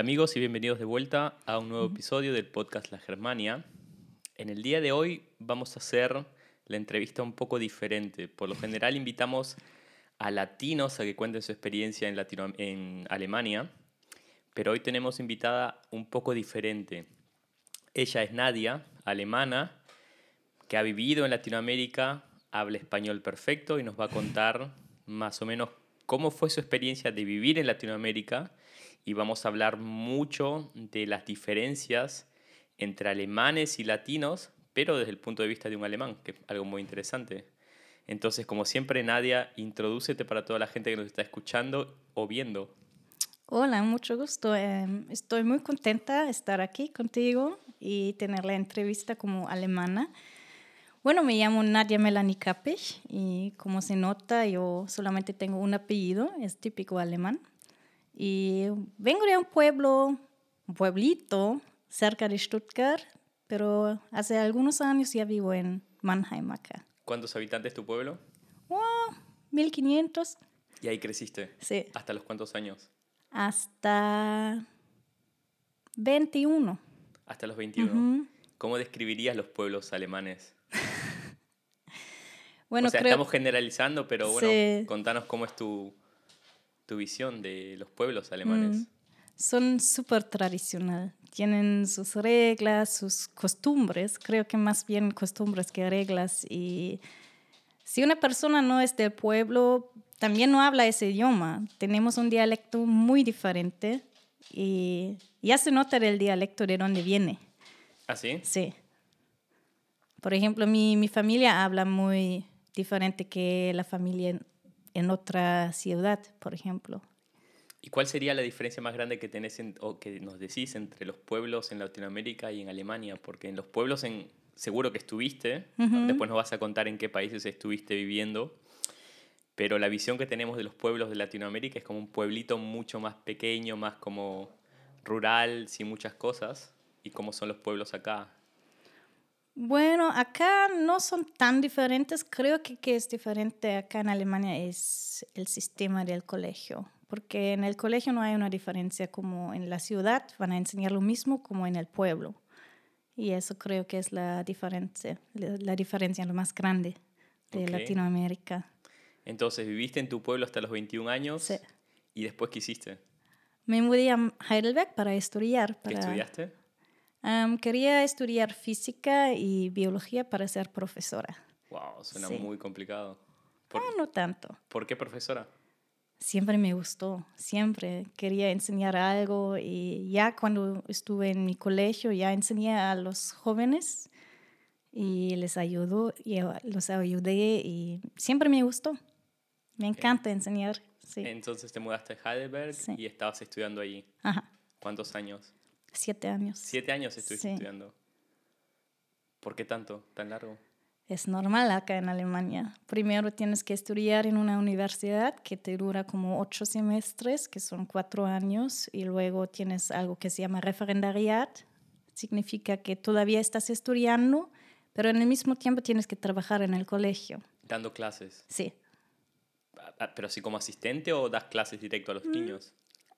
Amigos y bienvenidos de vuelta a un nuevo episodio del podcast La Germania. En el día de hoy vamos a hacer la entrevista un poco diferente. Por lo general invitamos a latinos a que cuenten su experiencia en, Latino en Alemania, pero hoy tenemos invitada un poco diferente. Ella es Nadia, alemana, que ha vivido en Latinoamérica, habla español perfecto y nos va a contar más o menos cómo fue su experiencia de vivir en Latinoamérica y vamos a hablar mucho de las diferencias entre alemanes y latinos, pero desde el punto de vista de un alemán, que es algo muy interesante. Entonces, como siempre, Nadia, introdúcete para toda la gente que nos está escuchando o viendo. Hola, mucho gusto. Em, estoy muy contenta de estar aquí contigo y tener la entrevista como alemana. Bueno, me llamo Nadia Melanie Kappich y como se nota, yo solamente tengo un apellido, es típico alemán. Y vengo de un pueblo, un pueblito cerca de Stuttgart, pero hace algunos años ya vivo en Mannheim acá. ¿Cuántos habitantes tu pueblo? Oh, 1500. ¿Y ahí creciste? Sí. ¿Hasta los cuántos años? Hasta 21. Hasta los 21. ¿Cómo describirías los pueblos alemanes? bueno, o sea, estamos generalizando, pero bueno, contanos cómo es tu, tu visión de los pueblos alemanes? Mm, son súper tradicional. Tienen sus reglas, sus costumbres, creo que más bien costumbres que reglas. Y si una persona no es del pueblo, también no habla ese idioma. Tenemos un dialecto muy diferente y ya se nota el dialecto de dónde viene. ¿Ah, sí? Sí. Por ejemplo, mi, mi familia habla muy diferente que la familia en otra ciudad, por ejemplo. ¿Y cuál sería la diferencia más grande que tenés o que nos decís entre los pueblos en Latinoamérica y en Alemania? Porque en los pueblos en, seguro que estuviste, después nos vas a contar en qué países estuviste viviendo, pero la visión que tenemos de los pueblos de Latinoamérica es como un pueblito mucho más pequeño, más como rural, sin muchas cosas, y cómo son los pueblos acá. Bueno, acá no son tan diferentes. Creo que, que es diferente acá en Alemania es el sistema del colegio, porque en el colegio no hay una diferencia como en la ciudad, van a enseñar lo mismo como en el pueblo. Y eso creo que es la diferencia, la diferencia lo más grande de Latinoamérica. Entonces, ¿viviste en tu pueblo hasta los 21 años? Sí. ¿Y después qué hiciste? Me mudé a Heidelberg para estudiar. Para... ¿Qué estudiaste? Quería estudiar física y biología para ser profesora. Wow, suena muy complicado. Ah, no tanto. ¿Por qué profesora? Siempre me gustó, siempre quería enseñar algo y ya cuando estuve en mi colegio ya enseñé a los jóvenes y les ayudó y los ayudé y siempre me gustó. Me encanta enseñar. Sí. Entonces te mudaste a Heidelberg y estabas estudiando allí. Ajá. ¿Cuántos años? Siete años. Siete años estuviste estudiando. ¿Por qué tanto, tan largo? Es normal acá en Alemania. Primero tienes que estudiar en una universidad que te dura como ocho semestres, que son cuatro años, y luego tienes algo que se llama referendariat. Significa que todavía estás estudiando, pero en el mismo tiempo tienes que trabajar en el colegio. Dando clases. Sí. Ah, ah, ¿Pero así como asistente o das clases directo a los mm, niños?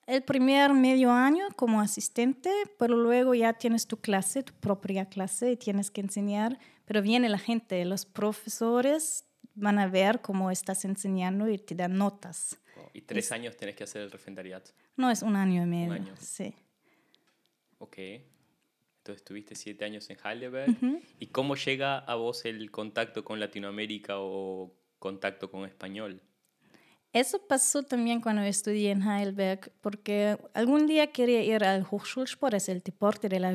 El primer medio año como asistente, pero luego ya tienes tu clase, tu propia clase y tienes que enseñar, pero viene la gente, los profesores van a ver cómo estás enseñando y te dan notas. ¿Y tres años tienes que hacer el refrendariat? No, es un año y medio. Un año. Sí. Ok. Entonces estuviste siete años en Heidelberg. ¿Y cómo llega a vos el contacto con Latinoamérica o contacto con español? Eso pasó también cuando estudié en Heidelberg, porque algún día quería ir al Hochschulsport, es el deporte de la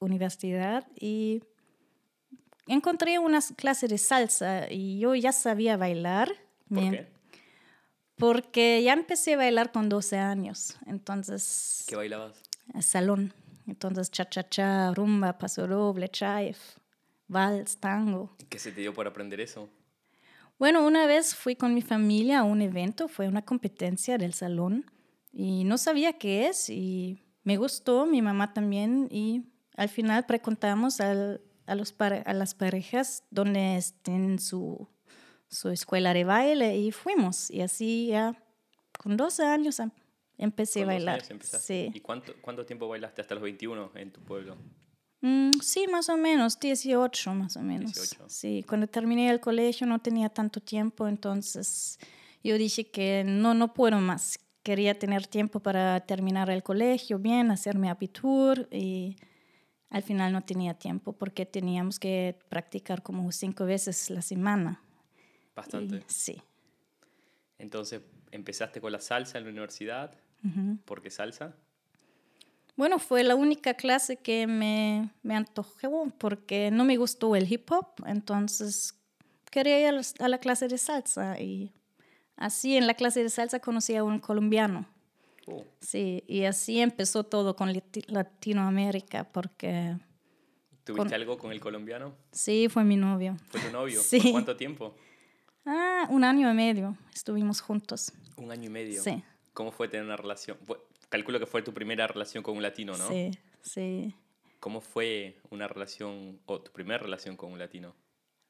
universidad, y encontré unas clases de salsa y yo ya sabía bailar. ¿Por qué? Porque ya empecé a bailar con 12 años, entonces... ¿Qué bailabas? Salón. Entonces, cha-cha-cha, rumba, paso doble, chaif, vals, tango. ¿Qué se te dio por aprender eso? Bueno, una vez fui con mi familia a un evento, fue una competencia del salón y no sabía qué es y me gustó, mi mamá también y al final preguntamos a, los a las parejas dónde estén su, su escuela de baile y fuimos y así ya con 12 años empecé a Con 12 bailar. Sí. ¿Y cuánto, cuánto tiempo bailaste hasta los 21 en tu pueblo? Mm, sí, más o menos, 18 más o menos. 18. Sí, cuando terminé el colegio no tenía tanto tiempo, entonces yo dije que no, no puedo más. Quería tener tiempo para terminar el colegio bien, hacer mi abitur y al final no tenía tiempo porque teníamos que practicar como cinco veces la semana. Y- Bastante. sí. Entonces, empezaste con la salsa en la universidad. Ujú. ¿Por qué salsa? Bueno, fue la única clase que me, me antojó porque no me gustó el hip hop, entonces quería ir a la clase de salsa y así en la clase de salsa conocí a un colombiano. Oh, Sí, y así empezó todo con Lati- Latinoamérica porque ¿Tuviste Con- algo con el colombiano? sí, fue mi novio. ¿Fue tu novio? Sí. ¿Por cuánto tiempo? Ah, un año y medio estuvimos juntos. Un año y medio. Sí, ¿Cómo fue tener una relación? Calculo que fue tu primera relación con un latino, ¿no? sí, sí. ¿Cómo fue una relación o tu primera relación con un latino?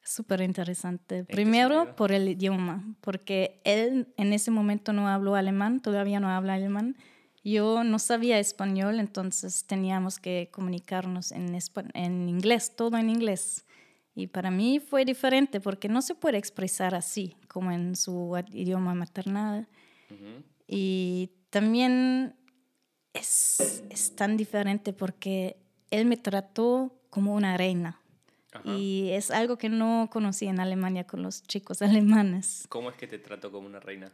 Súper interesante. Primero por el idioma, porque él en ese momento no habló alemán, todavía no habla alemán. Yo no sabía español, entonces teníamos que comunicarnos en, en inglés, todo en inglés. Y para mí fue diferente porque no se puede expresar así como en su idioma maternal. Ujú. Y también es, es tan diferente porque él me trató como una reina. Ajá. Y es algo que no conocí en Alemania con los chicos alemanes. ¿Cómo es que te trató como una reina?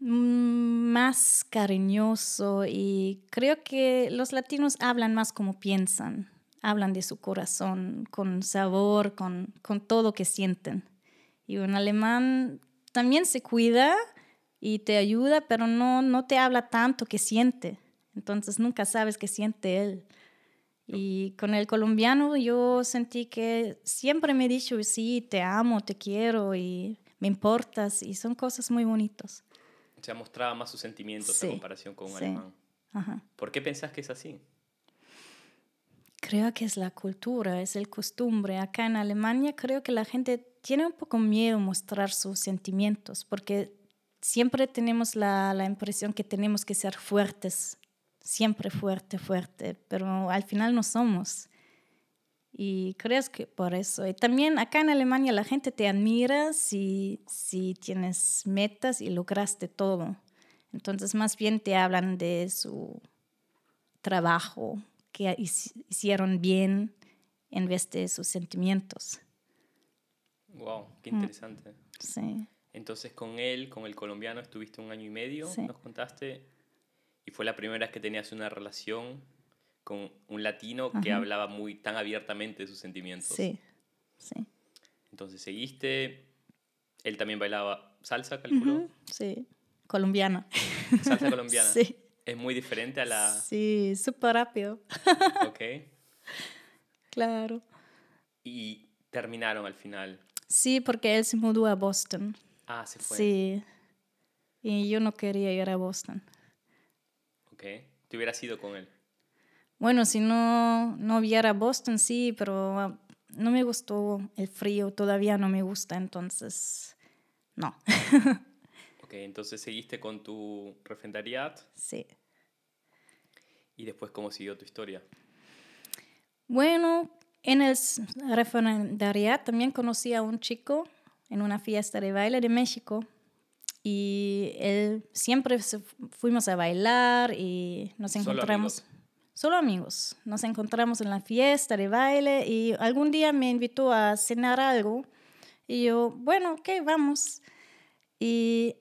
Mm, Más cariñoso y creo que los latinos hablan más como piensan, hablan de su corazón, con sabor, con, con todo que sienten. Y un alemán también se cuida y te ayuda, pero no, no te habla tanto que siente. Entonces nunca sabes qué siente él. Y con el colombiano yo sentí que siempre me he dicho, sí, te amo, te quiero y me importas y son cosas muy bonitas. O sea, mostraba más sus sentimientos Sí, en comparación con un sí. alemán. Ajá. ¿Por qué pensás que es así? Creo que es la cultura, es el costumbre. Acá en Alemania creo que la gente tiene un poco miedo a mostrar sus sentimientos porque siempre tenemos la, la impresión que tenemos que ser fuertes, siempre fuerte, fuerte, pero al final no somos. Y creo que por eso. Y también acá en Alemania la gente te admira si, si tienes metas y lograste todo. Entonces más bien te hablan de su trabajo, que hici- hicieron bien en vez de sus sentimientos. Wow, qué Mm. interesante. Sí. Entonces con él, con el colombiano, estuviste un año y medio, Sí. nos contaste, y fue la primera vez que tenías una relación con un latino que hablaba muy tan abiertamente de sus sentimientos. Sí, sí. Entonces seguiste, él también bailaba salsa, calculo, Ujú, Sí, colombiana. salsa colombiana. Sí, Es muy diferente a la... sí, súper rápido. Ok. Claro. Y terminaron al final. Sí, porque él se mudó a Boston. Ah, se fue. Sí. Y yo no quería ir a Boston. Te hubieras ido con él. Bueno, si no, no viera Boston, sí, pero ah, no me gustó el frío, todavía no me gusta, entonces, no. Ok, entonces seguiste con tu refrendariat sí. y después cómo siguió tu historia. Bueno, en el referendariat también conocí a un chico en una fiesta de baile de México y él siempre fuimos a bailar y nos Solo encontramos. amigos. Solo amigos. Nos encontramos en la fiesta de baile y algún día me invitó a cenar algo y yo, bueno, ok, vamos. Y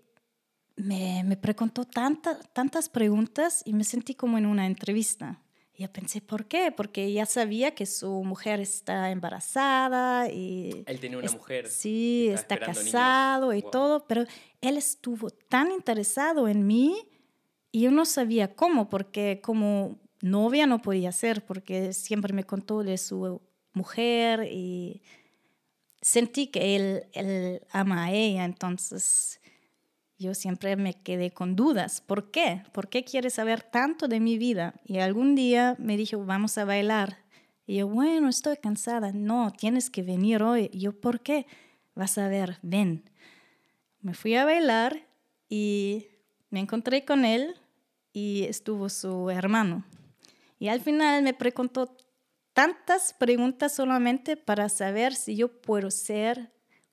me, me preguntó tanta, tantas preguntas y me sentí como en una entrevista. Y yo pensé, ¿por qué? Porque ya sabía que su mujer está embarazada y... Él tenía una es- mujer. Sí, está estaba esperando niños. casado y Wow. todo, pero él estuvo tan interesado en mí y yo no sabía cómo, porque como novia no podía ser, porque siempre me contó de su mujer y sentí que él, él ama a ella, entonces yo siempre me quedé con dudas. ¿Por qué? ¿Por qué quiere saber tanto de mi vida? Y algún día me dijo, vamos a bailar. Y yo, bueno, estoy cansada. No, tienes que venir hoy. Yo, ¿por qué? Vas a ver, ven. Me fui a bailar y me encontré con él y estuvo su hermano. Y al final me preguntó tantas preguntas solamente para saber si yo puedo ser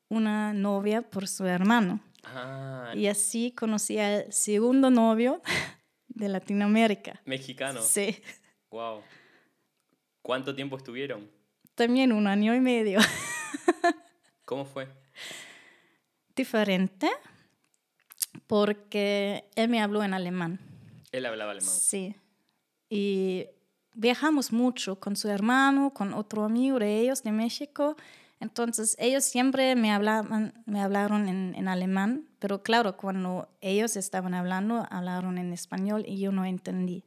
una novia por su hermano. Ah, Y así conocí al segundo novio de Latinoamérica. mexicano. Sí, Wow. ¿Cuánto tiempo estuvieron? también un año y medio. ¿Cómo fue? Diferente porque él me habló en alemán. Él hablaba alemán. Sí. Y viajamos mucho con su hermano, con otro amigo de ellos de México. Entonces ellos siempre me, hablaban, me hablaron en, en alemán, pero claro, cuando ellos estaban hablando, hablaron en español y yo no entendí.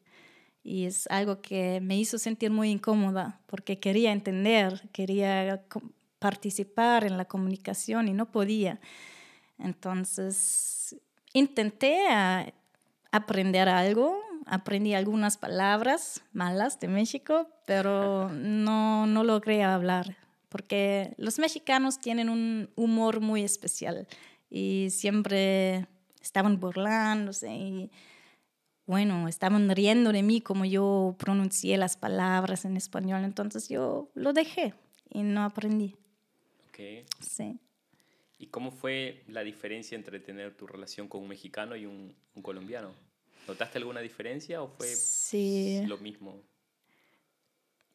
Y es algo que me hizo sentir muy incómoda porque quería entender, quería participar en la comunicación y no podía. Entonces intenté aprender algo, aprendí algunas palabras malas de México, pero no, no logré hablar porque los mexicanos tienen un humor muy especial y siempre estaban burlándose y bueno, estaban riendo de mí como yo pronuncié las palabras en español, entonces yo lo dejé y no aprendí. Ok. Sí. ¿Y cómo fue la diferencia entre tener tu relación con un mexicano y un, un colombiano? ¿Notaste alguna diferencia o fue Sí. lo mismo?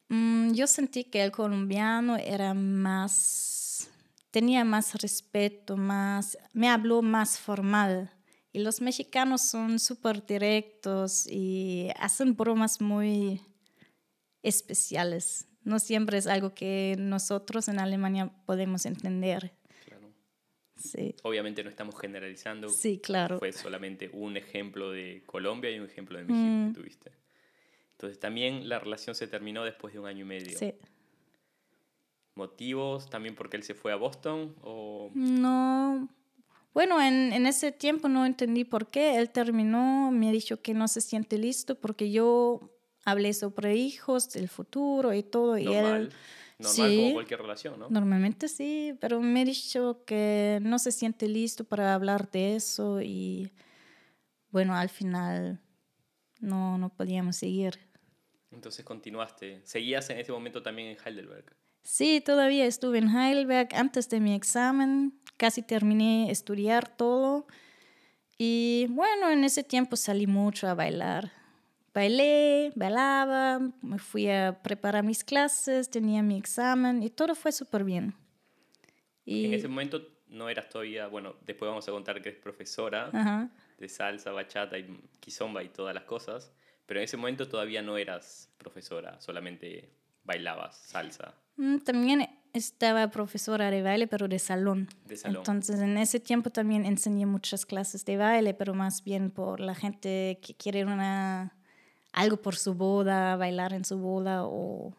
Mm, yo sentí que el colombiano era más, tenía más respeto, más, me habló más formal. Y los mexicanos son súper directos y hacen bromas muy especiales. No siempre es algo que nosotros en Alemania podemos entender. Claro. Sí, Obviamente no estamos generalizando. sí claro. Fue solamente un ejemplo de Colombia y un ejemplo de México Mm. que tuviste. Entonces también la relación se terminó después de un año y medio. Sí. ¿Motivos también porque él se fue a Boston? O... No, bueno, en, en ese tiempo no entendí por qué. Él terminó, me ha dicho que no se siente listo porque yo hablé sobre hijos, el futuro y todo. Y Normal. él, Normal Sí. como cualquier relación, ¿no? normalmente sí, pero me ha dicho que no se siente listo para hablar de eso y bueno, al final no, no podíamos seguir. Entonces continuaste. ¿Seguías en ese momento también en Heidelberg? Sí, todavía estuve en Heidelberg antes de mi examen, casi terminé estudiar todo y bueno, en ese tiempo salí mucho a bailar. Bailé, bailaba, me fui a preparar mis clases, tenía mi examen y todo fue súper bien. Y, En ese momento no eras todavía, bueno, después vamos a contar que eres profesora ajá, de salsa, bachata y kizomba y todas las cosas, pero en ese momento todavía no eras profesora, solamente bailabas salsa. Mm, También estaba profesora de baile, pero de salón. De salón. Entonces, en ese tiempo también enseñé muchas clases de baile, pero más bien por la gente que quiere una, algo por su boda, bailar en su boda, o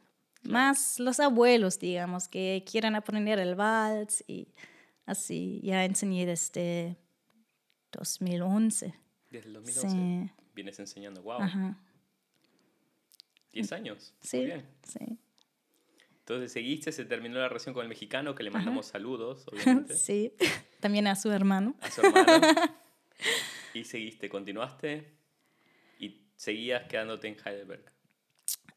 más los abuelos, digamos, que quieran aprender el vals y así. Ya enseñé desde 2011. Desde el 2011 Sí, vienes enseñando, wow, ajá, 10 años. Muy sí, bien. sí. Entonces seguiste, se terminó la relación con el mexicano, que le mandamos saludos, obviamente, Sí, también a su hermano. a su hermano. y seguiste, continuaste y seguías quedándote en Heidelberg.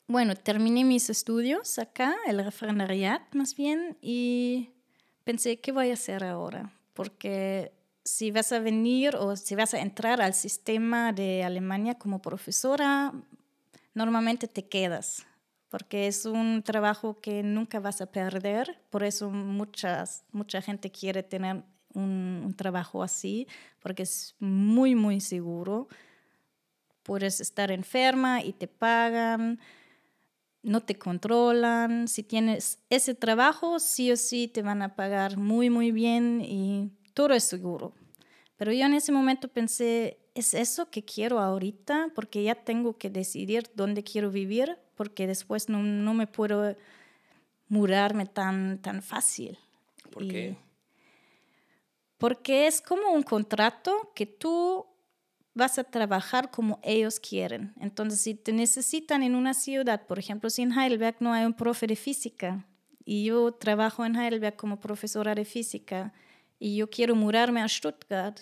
Bueno, terminé mis estudios acá, el referendariat más bien, y pensé, ¿qué voy a hacer ahora? Porque si vas a venir o si vas a entrar al sistema de Alemania como profesora, normalmente te quedas, porque es un trabajo que nunca vas a perder, por eso muchas, mucha gente quiere tener un, un trabajo así, porque es muy, muy seguro. Puedes estar enferma y te pagan, no te controlan. Si tienes ese trabajo, sí o sí te van a pagar muy, muy bien y todo es seguro. Pero yo en ese momento pensé, ¿es eso que quiero ahorita? Porque ya tengo que decidir dónde quiero vivir, porque después no, no me puedo mudarme tan, tan fácil. ¿Por Y- qué? Porque es como un contrato que tú vas a trabajar como ellos quieren. Entonces, si te necesitan en una ciudad, por ejemplo, si en Heidelberg no hay un profe de física y yo trabajo en Heidelberg como profesora de física y yo quiero mudarme a Stuttgart,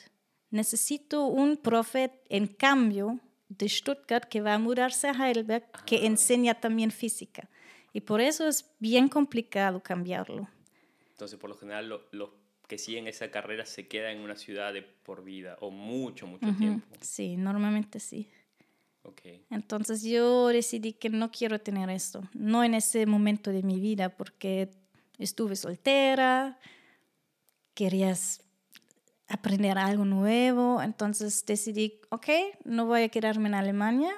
necesito un profe en cambio de Stuttgart que va a mudarse a Heidelberg, que Ah. enseña también física. Y por eso es bien complicado cambiarlo. Entonces, por lo general, lo- los que siguen esa carrera se quedan en una ciudad de por vida o mucho, mucho Ujú, tiempo. Sí, normalmente sí. Ok. Entonces yo decidí que no quiero tener esto, no en ese momento de mi vida, porque estuve soltera, querías aprender algo nuevo, entonces decidí, ok, no voy a quedarme en Alemania,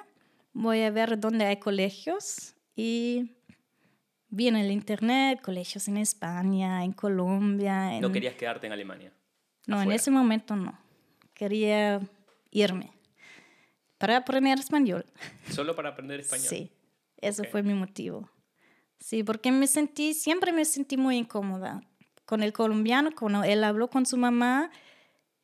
voy a ver dónde hay colegios y vi en el internet colegios en España, en Colombia. En... No querías quedarte en Alemania. No, en afuera. ese momento no. Quería irme para aprender español. Solo para aprender español. Sí, eso Ok. fue mi motivo. Sí, porque me sentí, siempre me sentí muy incómoda con el colombiano, cuando él habló con su mamá,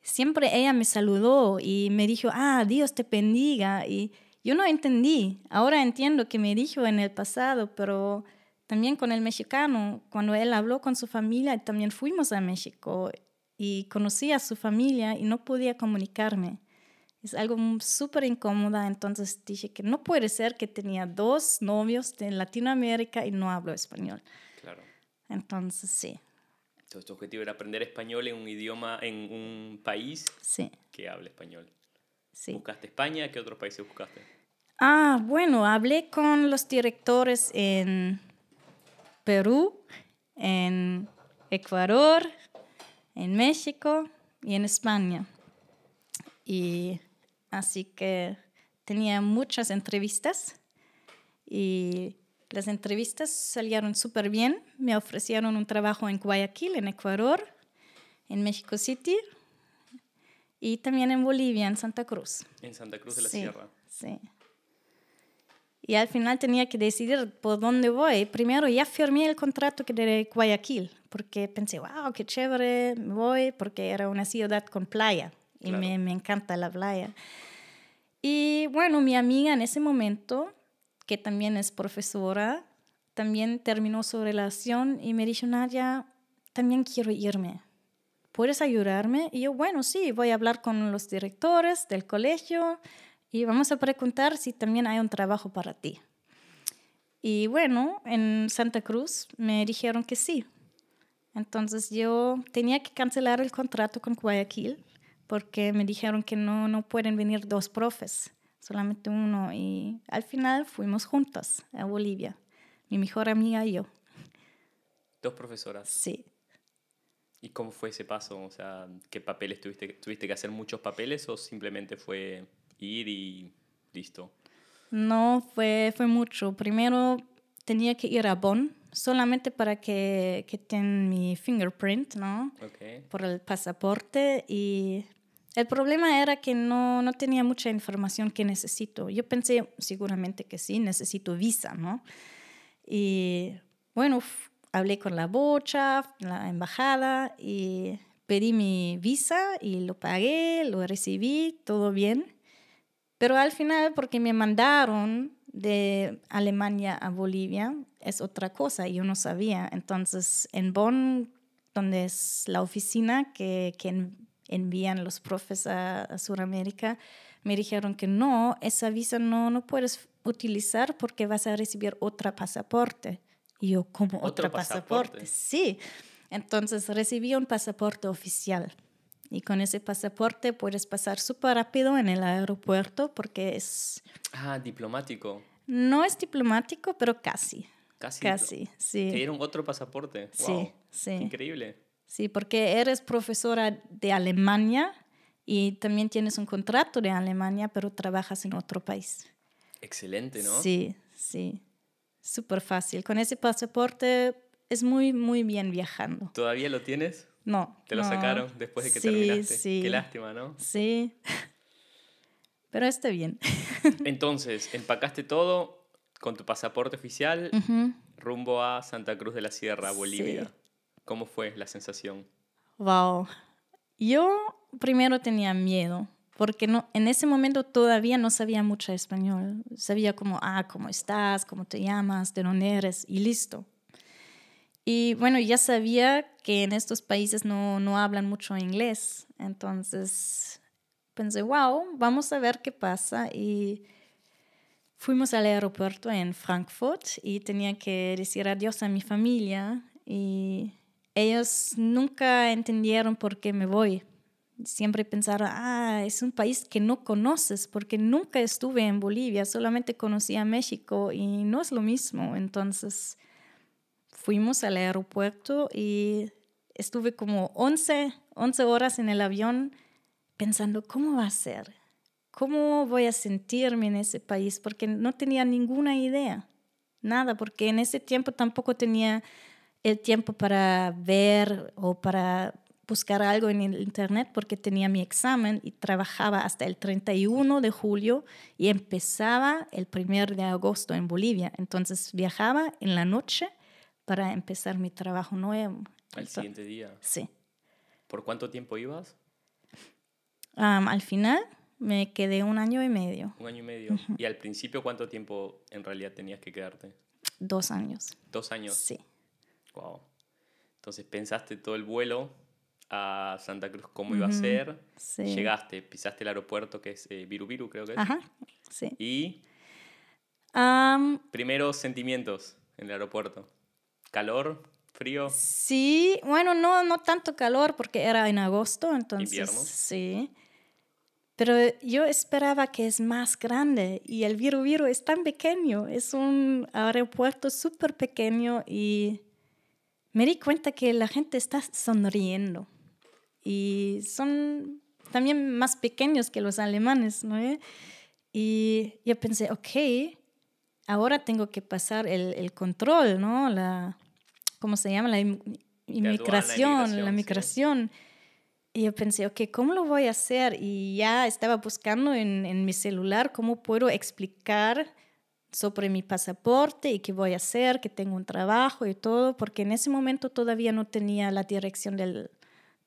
siempre ella me saludó y me dijo, ah, Dios te bendiga. Y yo no entendí. Ahora entiendo que me dijo en el pasado, pero también con el mexicano, cuando él habló con su familia, también fuimos a México y conocí a su familia y no podía comunicarme. Es algo súper incómoda, entonces dije que no puede ser que tenía dos novios de Latinoamérica y no hablo español. Claro. Entonces, sí, Entonces, tu objetivo era aprender español en un idioma, en un país sí, que hable español. sí. ¿Buscaste España? ¿Qué otros países buscaste? Ah, bueno, hablé con los directores en Perú, en Ecuador, en México y en España. Y así que tenía muchas entrevistas y las entrevistas salieron súper bien. Me ofrecieron un trabajo en Guayaquil, en Ecuador, en México City y también en Bolivia, en Santa Cruz. En Santa Cruz de la Sí, Sierra. Sí. Y al final tenía que decidir por dónde voy. Primero ya firmé el contrato que de Guayaquil, porque pensé, wow, qué chévere, me voy, porque era una ciudad con playa y Claro. me, me encanta la playa. Y bueno, mi amiga en ese momento, que también es profesora, también terminó su relación y me dijo, Nadia, también quiero irme. ¿Puedes ayudarme? Y yo, bueno, sí, voy a hablar con los directores del colegio y vamos a preguntar si también hay un trabajo para ti. Y bueno, en Santa Cruz me dijeron que sí. Entonces yo tenía que cancelar el contrato con Guayaquil porque me dijeron que no, no pueden venir dos profes, solamente uno. Y al final fuimos juntas a Bolivia, mi mejor amiga y yo. Dos profesoras. Sí. ¿Y cómo fue ese paso? O sea, ¿qué papeles tuviste? ¿Tuviste que hacer muchos papeles o simplemente fue ir y listo? No, fue, fue mucho. Primero tenía que ir a Bonn solamente para que, que tengan mi fingerprint, ¿no? Ok. Por el pasaporte. Y el problema era que no, no tenía mucha información que necesito. Yo pensé seguramente que sí, necesito visa, ¿no? Y bueno, hablé con la bocha, la embajada, y pedí mi visa y lo pagué, lo recibí, todo bien. Pero al final, porque me mandaron de Alemania a Bolivia, es otra cosa, yo no sabía. Entonces, en Bonn, donde es la oficina que, que envían los profes a, a Sudamérica, me dijeron que no, esa visa no, no puedes utilizar porque vas a recibir otro pasaporte. Y yo, ¿cómo ¿Otro otro pasaporte? pasaporte? Sí. Entonces recibí un pasaporte oficial. Y con ese pasaporte puedes pasar súper rápido en el aeropuerto porque es, Ah, diplomático. no es diplomático, pero casi. Casi. Casi, Te sí. dieron otro pasaporte. Sí, Wow. sí. Increíble. Sí, porque eres profesora de Alemania y también tienes un contrato de Alemania, pero trabajas en otro país. Excelente, ¿no? Sí, sí. Súper fácil. Con ese pasaporte es muy, muy bien viajando. ¿Todavía lo tienes? No. ¿Te lo no. sacaron después de que Sí, terminaste? Sí, Qué lástima, ¿no? Sí. Pero está bien. Entonces, empacaste todo con tu pasaporte oficial rumbo a Santa Cruz de la Sierra, Sí. ¿Cómo fue la sensación? Wow. Yo primero tenía miedo, porque en ese momento todavía no sabía mucho español. Sabía como, ah, ¿cómo estás? ¿Cómo te llamas? ¿De dónde eres? Y listo. Y bueno, ya sabía que en estos países no, no hablan mucho inglés, entonces... pensé, wow, vamos a ver qué pasa. Y fuimos al aeropuerto en Frankfurt y tenía que decir adiós a mi familia. Y ellos nunca entendieron por qué me voy. Siempre pensaron, ah, es un país que no conoces, porque nunca estuve en Bolivia, solamente conocí a México y no es lo mismo. Entonces fuimos al aeropuerto y estuve como 11, 11 horas en el avión pensando, ¿cómo va a ser? ¿Cómo voy a sentirme en ese país? Porque no tenía ninguna idea, nada, porque en ese tiempo tampoco tenía el tiempo para ver o para buscar algo en el internet porque tenía mi examen y trabajaba hasta el 31 de julio y empezaba el 1 de agosto en Bolivia. Entonces viajaba en la noche para empezar mi trabajo nuevo. Al siguiente día. Sí. ¿Por cuánto tiempo ibas? al final me quedé un año y medio. Un año y medio. ¿Y al principio cuánto tiempo en realidad tenías que quedarte? Dos años. ¿Dos años? Sí. Wow. Entonces pensaste todo el vuelo a Santa Cruz cómo iba a ser. Sí. Llegaste, pisaste el aeropuerto que es eh, Viru Viru, creo que es. Ajá, sí. Y primeros sentimientos en el aeropuerto. ¿Calor? ¿Frío? Sí, bueno, no, no tanto calor porque era en agosto, entonces. ¿Invierno? Sí. Pero yo esperaba que es más grande y el Viru Viru es tan pequeño, es un aeropuerto súper pequeño y me di cuenta que la gente está sonriendo y son también más pequeños que los alemanes, ¿no? Y yo pensé, ok, ahora tengo que pasar el, el control, ¿no? La, ¿Cómo se llama? La inmigración, la migración. Y yo pensé, ok, ¿cómo lo voy a hacer? Y ya estaba buscando en, en mi celular cómo puedo explicar sobre mi pasaporte y qué voy a hacer, que tengo un trabajo y todo, porque en ese momento todavía no tenía la dirección del,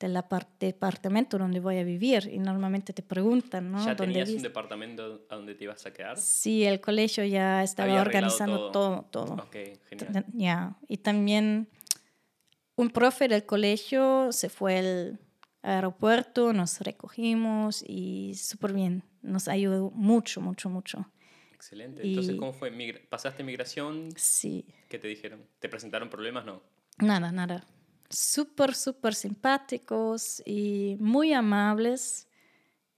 del departamento donde voy a vivir y normalmente te preguntan, ¿no? ¿Ya tenías un departamento a donde te ibas a quedar? Sí, el colegio ya estaba organizando todo, todo. Genial. Ya, y también un profe del colegio se fue al aeropuerto, nos recogimos y súper bien, nos ayudó mucho, mucho, mucho. Excelente. Entonces, ¿cómo fue? ¿Pasaste migración? Sí. ¿Qué te dijeron? ¿Te presentaron problemas? No. Nada, nada. Súper, súper simpáticos y muy amables.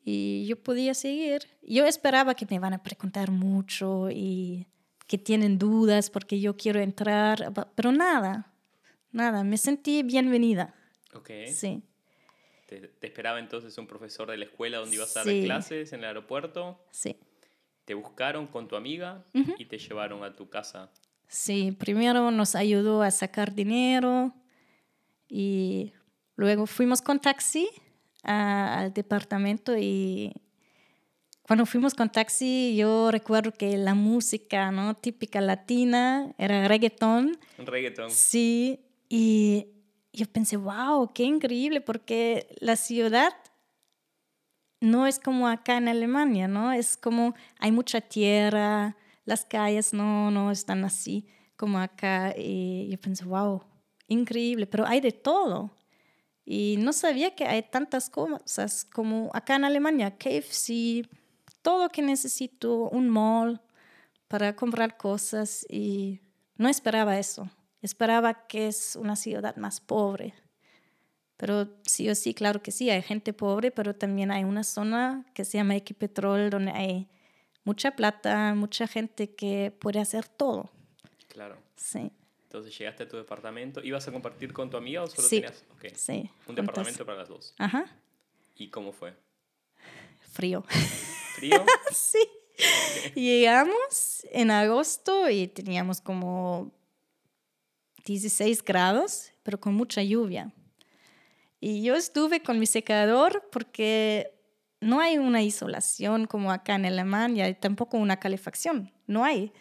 Y yo podía seguir. Yo esperaba que me van a preguntar mucho y que tienen dudas porque yo quiero entrar, pero nada, nada, me sentí bienvenida. Ok. Sí. ¿Te, esperaba entonces un profesor de la escuela donde ibas a dar clases en el aeropuerto? Sí te buscaron con tu amiga y te llevaron a tu casa. Sí, primero nos ayudó a sacar dinero y luego fuimos con taxi al departamento y cuando fuimos con taxi yo recuerdo que la música no típica latina era reggaetón. Reggaetón. Sí, y yo pensé, wow, qué increíble porque la ciudad no es como acá en Alemania, ¿no? Es como hay mucha tierra, las calles no, no están así como acá. Y yo pensé, wow, increíble, pero hay de todo. Y no sabía que hay tantas cosas como acá en Alemania, KFC, todo que necesito, un mall para comprar cosas y no esperaba eso. Esperaba que es una ciudad más pobre. Pero sí o sí, claro que sí, hay gente pobre, pero también hay una zona que se llama Equipetrol donde hay mucha plata, mucha gente que puede hacer todo. Claro. Sí. Entonces llegaste a tu departamento. ¿Ibas a compartir con tu amiga o solo sí. tenías? Okay. Sí. Un departamento para las dos. Ajá. ¿Y cómo fue? Frío. ¿Frío? sí. Llegamos en agosto y teníamos como 16 grados, pero con mucha lluvia. Y yo estuve con mi secador porque no hay una isolación como acá en Alemania y tampoco una calefacción, no hay.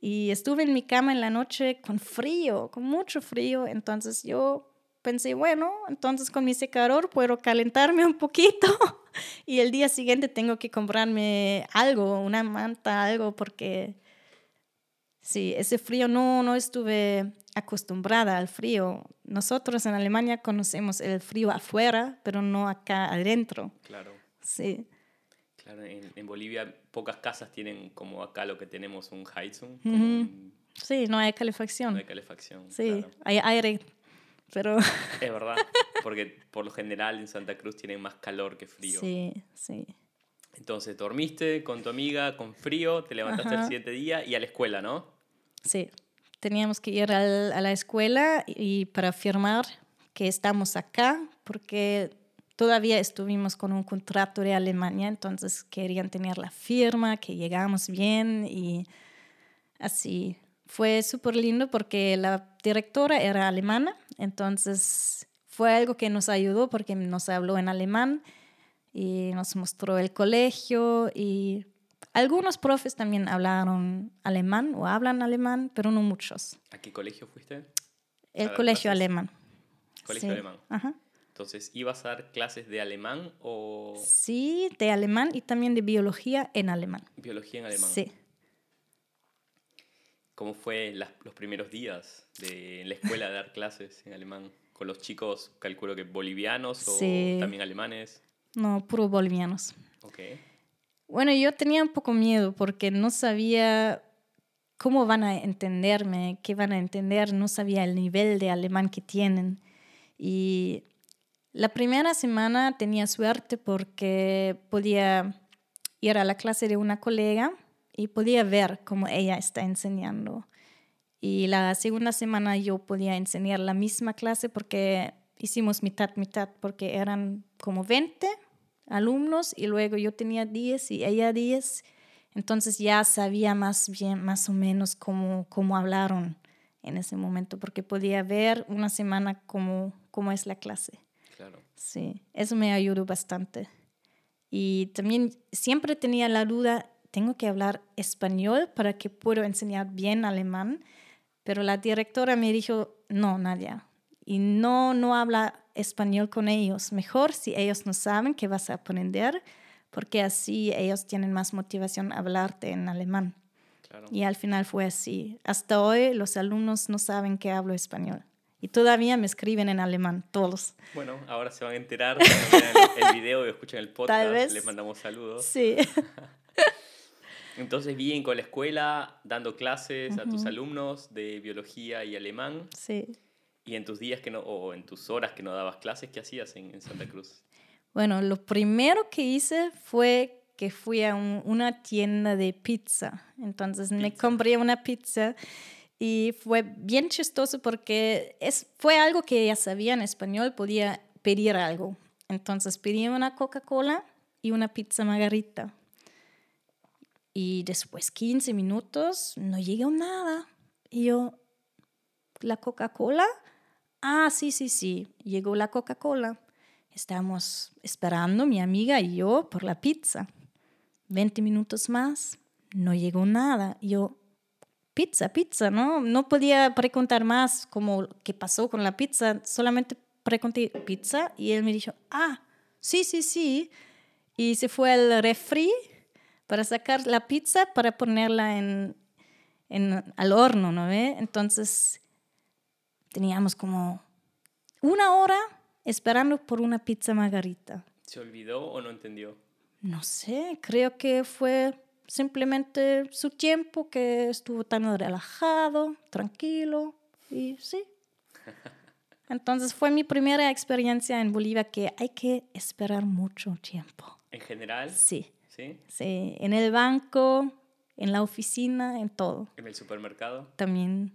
Y estuve en mi cama en la noche con frío, con mucho frío, entonces yo pensé, bueno, entonces con mi secador puedo calentarme un poquito y el día siguiente tengo que comprarme algo, una manta, algo, porque sí, ese frío no, no estuve acostumbrada al frío. Nosotros en Alemania conocemos el frío afuera, pero no acá adentro. Claro. Sí. Claro, en, en Bolivia pocas casas tienen como acá lo que tenemos un Heizung. un- Sí, no hay calefacción. no hay calefacción. sí, claro. hay aire, pero Es verdad, porque por lo general en Santa Cruz tienen más calor que frío. sí, sí. Entonces dormiste con tu amiga con frío, te levantaste el siguiente día y a la escuela, ¿no? Sí, teníamos que ir al- a la escuela y para firmar que estamos acá, porque todavía estuvimos con un contrato de Alemania, entonces querían tener la firma, que llegamos bien y así. Fue súper lindo porque la directora era alemana, entonces fue algo que nos ayudó porque nos habló en alemán y nos mostró el colegio y algunos profes también hablaron alemán o hablan alemán, pero no muchos. ¿A qué colegio fuiste? El colegio clases? alemán. Colegio Sí. alemán. Ajá. Entonces, ¿ibas a dar clases de alemán o Sí, de alemán y también de biología en alemán. biología en alemán? Sí. ¿Cómo fue las- los primeros días de en la escuela de dar clases en alemán? Con los chicos, calculo que bolivianos o Sí. también alemanes. No, puro bolivianos. Ok. Bueno, yo tenía un poco miedo porque no sabía cómo van a entenderme, qué van a entender, no sabía el nivel de alemán que tienen. Y la primera semana tenía suerte porque podía ir a la clase de una colega y podía ver cómo ella está enseñando. Y la segunda semana yo podía enseñar la misma clase porque hicimos mitad, mitad, porque eran como 20 alumnos y luego yo tenía 10 y ella 10. Entonces ya sabía más bien, más o menos cómo, cómo hablaron en ese momento, porque podía ver una semana cómo, cómo es la clase. Claro. Sí, eso me ayudó bastante. Y también siempre tenía la duda, tengo que hablar español para que pueda enseñar bien alemán, pero la directora me dijo, no, Nadia, y no, no habla español con ellos. Mejor si ellos no saben que vas a aprender, porque así ellos tienen más motivación a hablarte en alemán. Claro. Y al final fue así. Hasta hoy los alumnos no saben que hablo español. Y todavía me escriben en alemán, todos. Bueno, ahora se van a enterar el, el video y escuchen el podcast. vez. Les mandamos saludos. Sí. Entonces, bien con la escuela, dando clases a tus alumnos de biología y alemán. Sí. Y en tus días que no, o en tus horas que no dabas clases, ¿qué hacías en, en Santa Cruz? Bueno, lo primero que hice fue que fui a un- una tienda de pizza. Entonces me Pizza. compré una pizza y fue bien chistoso porque es, fue algo que ya sabía en español, podía pedir algo. Entonces pedí una Coca-Cola y una pizza margarita. Y después 15 minutos no llegó nada. Y yo, ¿la Coca-Cola? Ah, sí, sí, sí, llegó la Coca-Cola. Estábamos esperando mi amiga y yo por la pizza. 20 minutos más, no llegó nada. Yo, pizza, pizza, ¿no? No podía preguntar más como qué pasó con la pizza, solamente pregunté pizza y él me dijo, ah, sí, sí, sí. Y se fue al refri para sacar la pizza para ponerla en, en, al horno, ¿no ve? Entonces teníamos como una hora esperando por una pizza margarita. ¿Se olvidó o no entendió? No sé, creo que fue simplemente su tiempo que estuvo tan relajado, tranquilo y sí. Entonces fue mi primera experiencia en Bolivia que hay que esperar mucho tiempo. ¿En general? Sí, ¿Sí? sí, en el banco, en la oficina, en todo. ¿En el supermercado? También,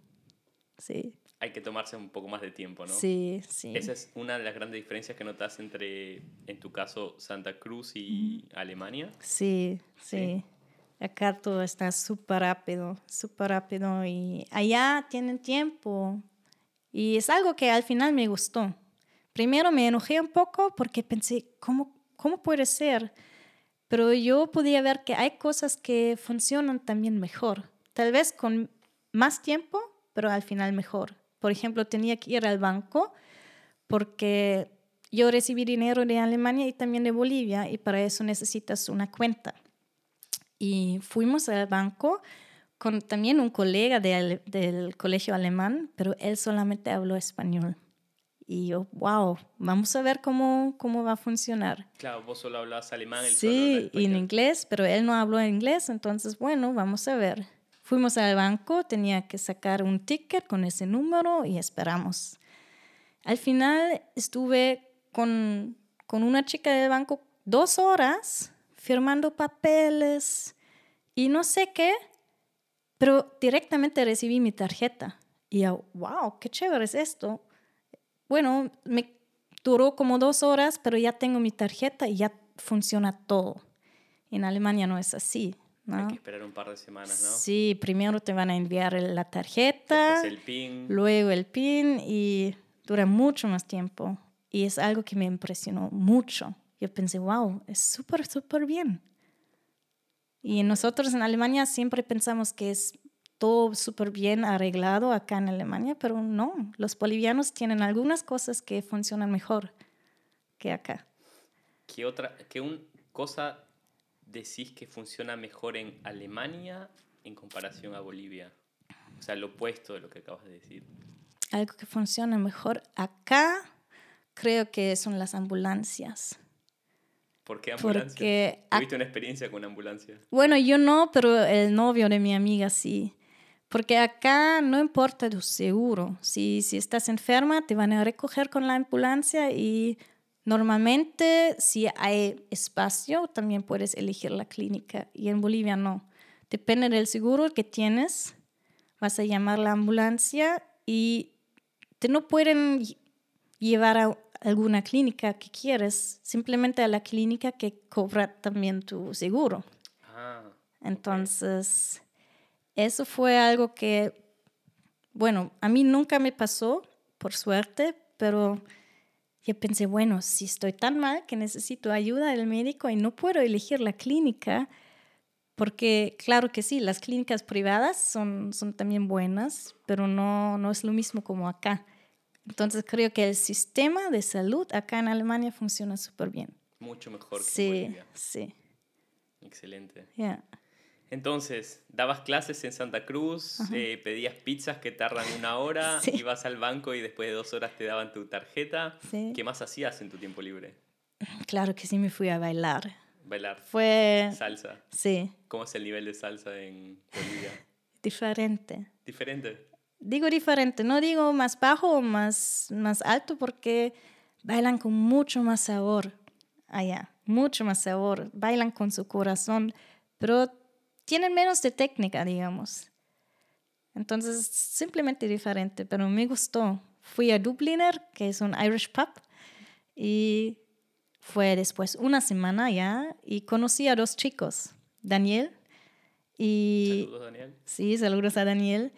sí, Hay que tomarse un poco más de tiempo, ¿no? sí, sí. Esa es una de las grandes diferencias que notas entre, en tu caso, Santa Cruz y Alemania. Sí, sí. Acá todo está súper rápido, súper rápido y allá tienen tiempo. Y es algo que al final me gustó. Primero me enojé un poco porque pensé, ¿cómo, cómo puede ser? Pero yo podía ver que hay cosas que funcionan también mejor. Tal vez con más tiempo, pero al final mejor. Por ejemplo, tenía que ir al banco porque yo recibí dinero de Alemania y también de Bolivia y para eso necesitas una cuenta. Y fuimos al banco con también un colega del, del colegio alemán, pero él solamente habló español. Y yo, wow, vamos a ver cómo, cómo va a funcionar. Claro, vos solo hablabas alemán. Él sí, y en inglés, pero él no habló inglés, entonces, bueno, vamos a ver. Fuimos al banco, tenía que sacar un ticket con ese número y esperamos. Al final estuve con, con una chica del banco dos horas firmando papeles y no sé qué, pero directamente recibí mi tarjeta. Y yo, wow, qué chévere es esto. Bueno, me duró como dos horas, pero ya tengo mi tarjeta y ya funciona todo. En Alemania no es así. ¿No? Hay que esperar un par de semanas, ¿no? Sí, primero te van a enviar la tarjeta, el PIN. luego el PIN y dura mucho más tiempo. Y es algo que me impresionó mucho. Yo pensé, wow, es súper, súper bien. Y nosotros en Alemania siempre pensamos que es todo súper bien arreglado acá en Alemania, pero no, los bolivianos tienen algunas cosas que funcionan mejor que acá. ¿Qué otra, qué un, cosa decís que funciona mejor en Alemania en comparación a Bolivia? O sea, lo opuesto de lo que acabas de decir. Algo que funciona mejor acá creo que son las ambulancias. ¿Por qué ambulancia? Porque ¿Tuviste una experiencia con ambulancia? Bueno, yo no, pero el novio de mi amiga sí. Porque acá no importa tu seguro. Si, si estás enferma, te van a recoger con la ambulancia y normalmente si hay espacio, también puedes elegir la clínica. Y en Bolivia no. Depende del seguro que tienes. Vas a llamar la ambulancia y te no pueden llevar a alguna clínica que quieres, simplemente a la clínica que cobra también tu seguro. Ah, Entonces, eso fue algo que, bueno, a mí nunca me pasó, por suerte, pero yo pensé, bueno, si estoy tan mal que necesito ayuda del médico y no puedo elegir la clínica, porque claro que sí, las clínicas privadas son, son también buenas, pero no, no es lo mismo como acá. Entonces creo que el sistema de salud acá en Alemania funciona súper bien. Mucho mejor que sí, Bolivia. Sí, Excelente. Yeah. Entonces, dabas clases en Santa Cruz, eh, pedías pizzas que tardan una hora, ibas al banco y después de dos horas te daban tu tarjeta. ¿Qué más hacías en tu tiempo libre? Claro que sí, me fui a bailar. Bailar. Fue... Salsa. Sí. ¿Cómo es el nivel de salsa en Bolivia? Diferente. Diferente. Digo diferente, no digo más bajo o más, más alto porque bailan con mucho más sabor allá, mucho más sabor, bailan con su corazón, pero tienen menos de técnica, digamos. Entonces, simplemente diferente, pero me gustó. Fui a Dubliner, que es un Irish pub, y fue después una semana ya, y conocí a dos chicos, Daniel y... Saludos, Daniel. Sí, saludos a Daniel.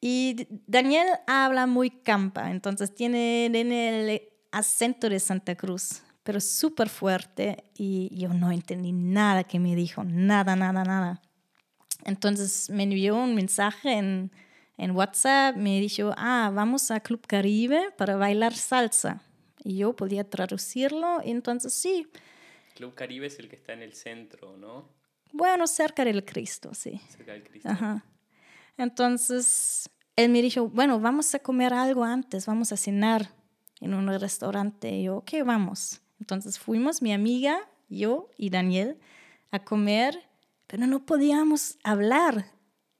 Y Daniel habla muy campa, entonces tiene el acento de Santa Cruz, pero súper fuerte y yo no entendí nada que me dijo, nada, nada, nada. Entonces me envió un mensaje en, en WhatsApp, me dijo, ah, vamos a Club Caribe para bailar salsa. Y yo podía traducirlo, y entonces sí. Club Caribe es el que está en el centro, ¿no? Bueno, cerca del Cristo, sí. Cerca del Cristo. Ajá. Entonces, él me dijo, bueno, vamos a comer algo antes, vamos a cenar en un restaurante. Y yo, ok, vamos. Entonces fuimos, mi amiga, yo y Daniel, a comer, pero no podíamos hablar.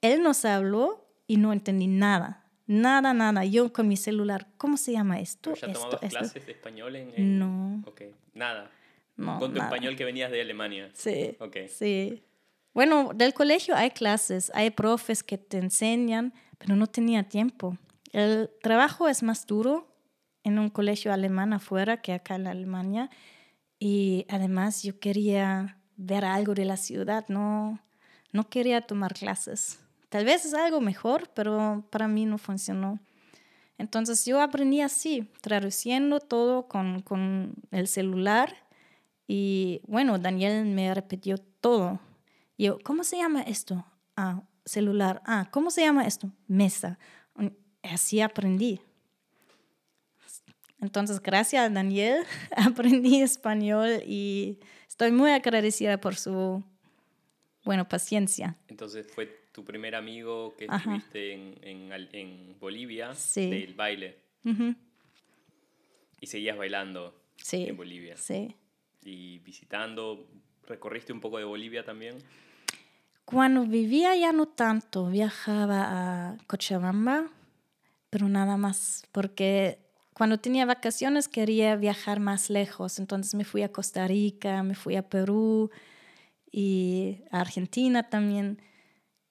Él nos habló y no entendí nada. Nada, nada. Yo con mi celular, ¿cómo se llama esto? ¿Ya esto, clases de español en, No. Ok, nada. No, con tu español que venías de Alemania. Sí. Ok. Sí. Bueno, del colegio hay clases, hay profes que te enseñan, pero no tenía tiempo. El trabajo es más duro en un colegio alemán afuera que acá en Alemania y además yo quería ver algo de la ciudad, no, no quería tomar clases. Tal vez es algo mejor, pero para mí no funcionó. Entonces yo aprendí así, traduciendo todo con, con el celular y bueno, Daniel me repitió todo yo, ¿cómo se llama esto? Ah, celular. Ah, ¿cómo se llama esto? Mesa. Así aprendí. Entonces, gracias a Daniel, aprendí español y estoy muy agradecida por su, bueno, paciencia. Entonces, fue tu primer amigo que estuviste en, en, en, Bolivia sí. del baile. Y seguías bailando Sí. en Bolivia. Sí. Y visitando, ¿recorriste un poco de Bolivia también? Cuando vivía ya no tanto, viajaba a Cochabamba, pero nada más, porque cuando tenía vacaciones quería viajar más lejos, entonces me fui a Costa Rica, me fui a Perú y a Argentina también,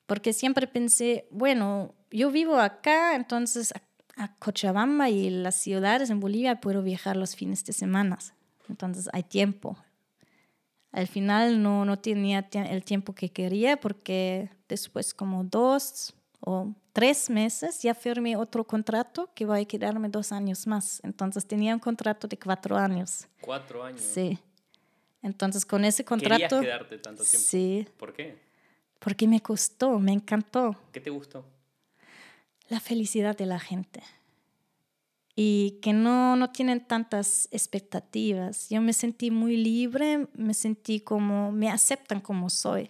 porque siempre pensé, bueno, yo vivo acá, entonces a, Cochabamba y las ciudades en Bolivia puedo viajar los fines de semana, entonces hay tiempo. Al final no, no tenía el tiempo que quería porque después como dos o tres meses ya firmé otro contrato que voy a quedarme dos años más. Entonces tenía un contrato de cuatro años. Cuatro años. Sí. Entonces con ese ¿Querías contrato... quedarte tanto tiempo? Sí, ¿Por qué? porque me costó, me encantó ¿Qué te gustó? la felicidad de la gente y que no, no tienen tantas expectativas. Yo me sentí muy libre, me sentí como, me aceptan como soy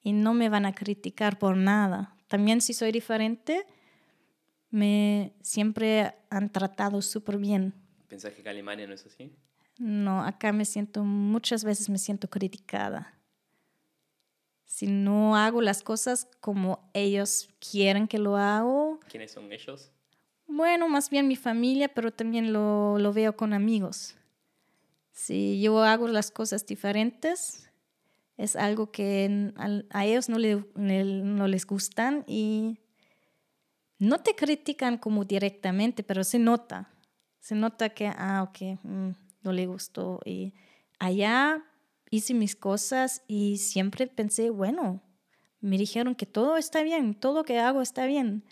y no me van a criticar por nada. También si soy diferente, me siempre han tratado súper bien. ¿Pensás que acá Alemania no es así? No, acá me siento, muchas veces me siento criticada. Si no hago las cosas como ellos quieren que lo hago, ¿Quiénes son ellos? Bueno, más bien mi familia, pero también lo, lo veo con amigos. Si yo hago las cosas diferentes, es algo que a ellos no, no les gustan y no te critican como directamente, pero se nota. Se nota que, ah, ok, mm, no le gustó. Y allá hice mis cosas y siempre pensé, bueno, me dijeron que todo está bien, todo que hago está bien.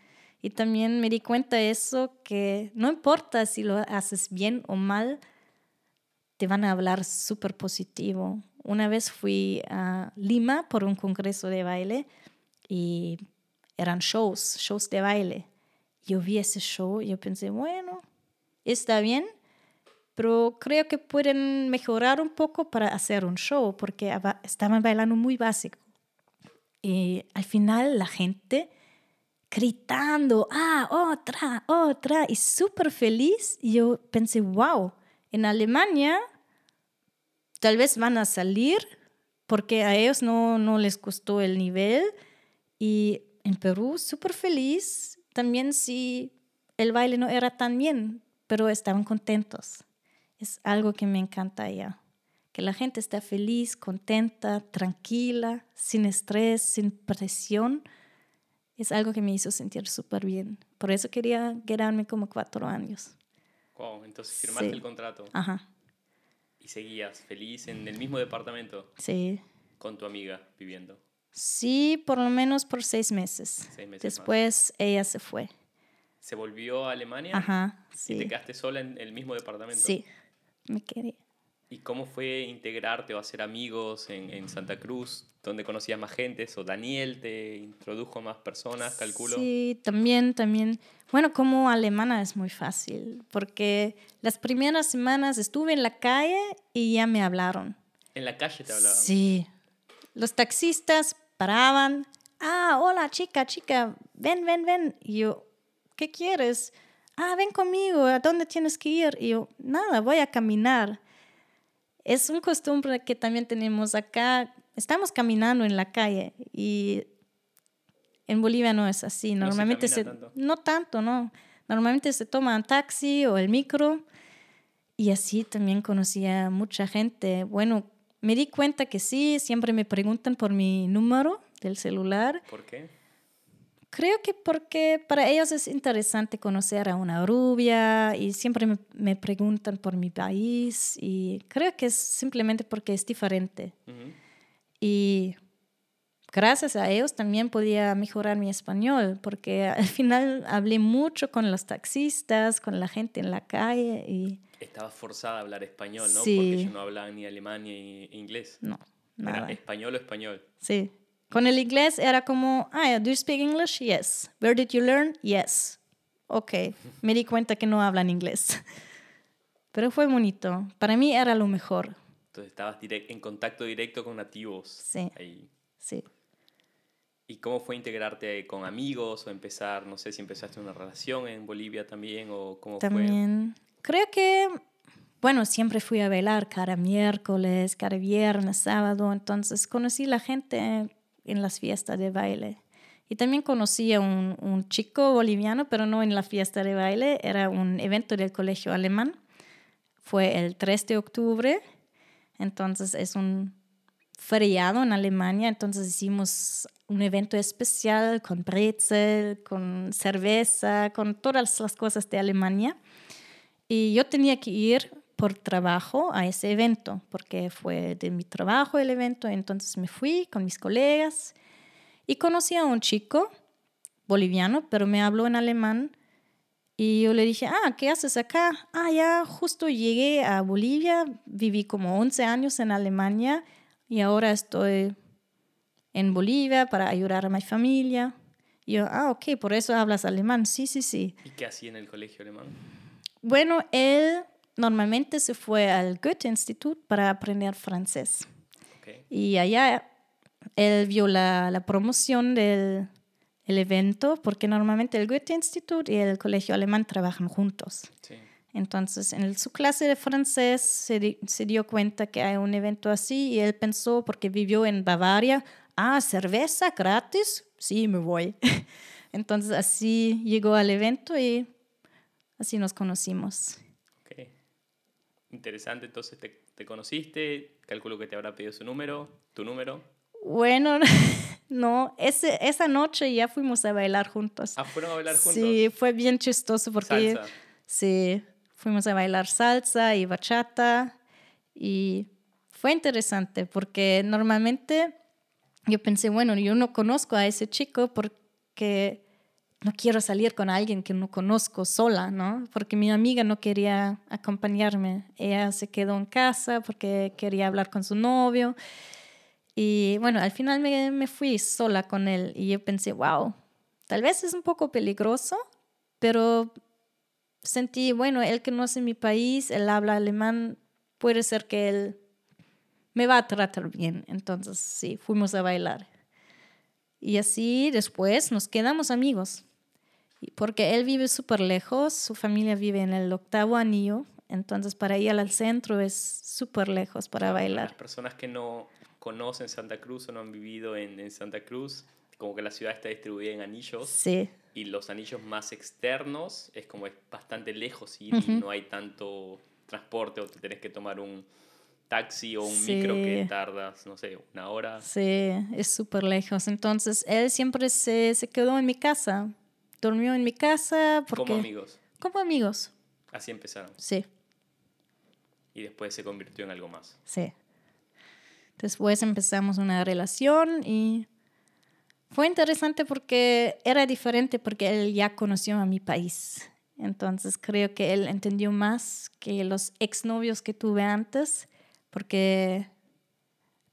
Y también me di cuenta de eso, que no importa si lo haces bien o mal, te van a hablar súper positivo. Una vez fui a Lima por un congreso de baile y eran shows, shows de baile. Yo vi ese show y yo pensé, bueno, está bien, pero creo que pueden mejorar un poco para hacer un show porque aba- estaban bailando muy básico. Y al final la gente gritando, ah, otra, otra, y súper feliz. Y yo pensé, wow, en Alemania tal vez van a salir porque a ellos no, no les gustó el nivel. Y en Perú, súper feliz, también si el baile no era tan bien, pero estaban contentos. Es algo que me encanta allá. Que la gente está feliz, contenta, tranquila, sin estrés, sin presión es algo que me hizo sentir súper bien. Por eso quería quedarme como cuatro años. Wow, entonces firmaste Sí. el contrato Ajá, y seguías feliz en el mismo departamento sí. con tu amiga viviendo. Sí, por lo menos por seis meses. Seis meses más. Después ella se fue. ¿Se volvió a Alemania? Ajá, ¿Y te sí. quedaste sola en el mismo departamento? Sí, me quedé. ¿Y cómo fue integrarte o hacer amigos en, en Santa Cruz, donde conocías más gente? ¿O Daniel te introdujo más personas, calculo? Sí, también, también. Bueno, como alemana es muy fácil, porque las primeras semanas estuve en la calle y ya me hablaron. En la calle te hablaban. Sí. Los taxistas paraban. Ah, hola chica, chica, ven, ven, ven. Y yo, ¿qué quieres? Ah, ven conmigo, ¿a dónde tienes que ir? Y yo, nada, voy a caminar. Es una costumbre que también tenemos acá. Estamos caminando en la calle y en Bolivia no es así. No se Normalmente camina se, tanto. no tanto, no. Normalmente se toma un taxi o el micro y así también conocía a mucha gente. Bueno, me di cuenta que sí, siempre me preguntan por mi número del celular. ¿Por qué? Creo que porque para ellos es interesante conocer a una rubia y siempre me, me preguntan por mi país y creo que es simplemente porque es diferente. Ujú. Y gracias a ellos también podía mejorar mi español porque al final hablé mucho con los taxistas, con la gente en la calle y Estabas forzada a hablar español, ¿no? Sí. Porque ellos no hablaban ni alemán ni inglés. no, Era nada. español o español. Sí. Con el inglés era como, ah, do you speak English? Yes. Where did you learn? Yes. Ok. Me di cuenta que no hablan inglés. Pero fue bonito. Para mí era lo mejor. Entonces estabas en contacto directo con nativos. Sí. Ahí. Sí. ¿Y cómo fue integrarte con amigos o empezar, no sé si empezaste una relación en Bolivia también o cómo fue? También. Creo que bueno, siempre fui a bailar cada miércoles, cada viernes, sábado, entonces conocí la gente en las fiestas de baile. Y también conocí a un, un, chico boliviano, pero no en la fiesta de baile, era un evento del colegio alemán. Fue el 3 de octubre, entonces es un feriado en Alemania, entonces hicimos un evento especial con brezel, con cerveza, con todas las cosas de Alemania. Y yo tenía que ir por trabajo a ese evento, porque fue de mi trabajo el evento, entonces me fui con mis colegas y conocí a un chico boliviano, pero me habló en alemán y yo le dije, ah, ¿qué haces acá? Ah, ya justo llegué a Bolivia, viví como 11 años en Alemania y ahora estoy en Bolivia para ayudar a mi familia. Y yo, ah, ok, por eso hablas alemán. Sí, sí, sí. ¿Y qué hacía en el colegio alemán? Bueno, él normalmente se fue al Goethe Institut para aprender francés. Y allá él vio la, la promoción del el evento, porque normalmente el Goethe Institut y el colegio alemán trabajan juntos. Entonces, en su clase de francés se, se, dio cuenta que hay un evento así y él pensó, porque vivió en Bavaria, ah, cerveza gratis, sí, me voy. Entonces, así llegó al evento y así nos conocimos. Interesante, entonces te, te, conociste, calculo que te habrá pedido su número, tu número. Bueno, no, ese, esa noche ya fuimos a bailar juntos. Ah, fueron a bailar juntos. Sí, fue bien chistoso porque salsa. sí, fuimos a bailar salsa y bachata y fue interesante porque normalmente yo pensé, bueno, yo no conozco a ese chico porque no quiero salir con alguien que no conozco sola, ¿no? Porque mi amiga no quería acompañarme. Ella se quedó en casa porque quería hablar con su novio. Y bueno, al final me, fui sola con él y yo pensé, wow, tal vez es un poco peligroso, pero sentí, bueno, él que no es mi país, él habla alemán, puede ser que él me va a tratar bien. Entonces, sí, fuimos a bailar. Y así después nos quedamos amigos porque él vive súper lejos, su familia vive en el octavo anillo, entonces para ir al centro es súper lejos para bailar. Las personas que no conocen Santa Cruz o no han vivido en, en, Santa Cruz, como que la ciudad está distribuida en anillos. Sí. Y los anillos más externos es como es bastante lejos y no hay tanto transporte o te tenés que tomar un taxi o un micro que tardas, no sé, una hora. Sí, es súper lejos. Entonces él siempre se, se quedó en mi casa Dormió en mi casa. Porque, como amigos. Como amigos. Así empezaron. Sí. Y después se convirtió en algo más. Sí. Después empezamos una relación y fue interesante porque era diferente porque él ya conoció a mi país. Entonces creo que él entendió más que los exnovios que tuve antes porque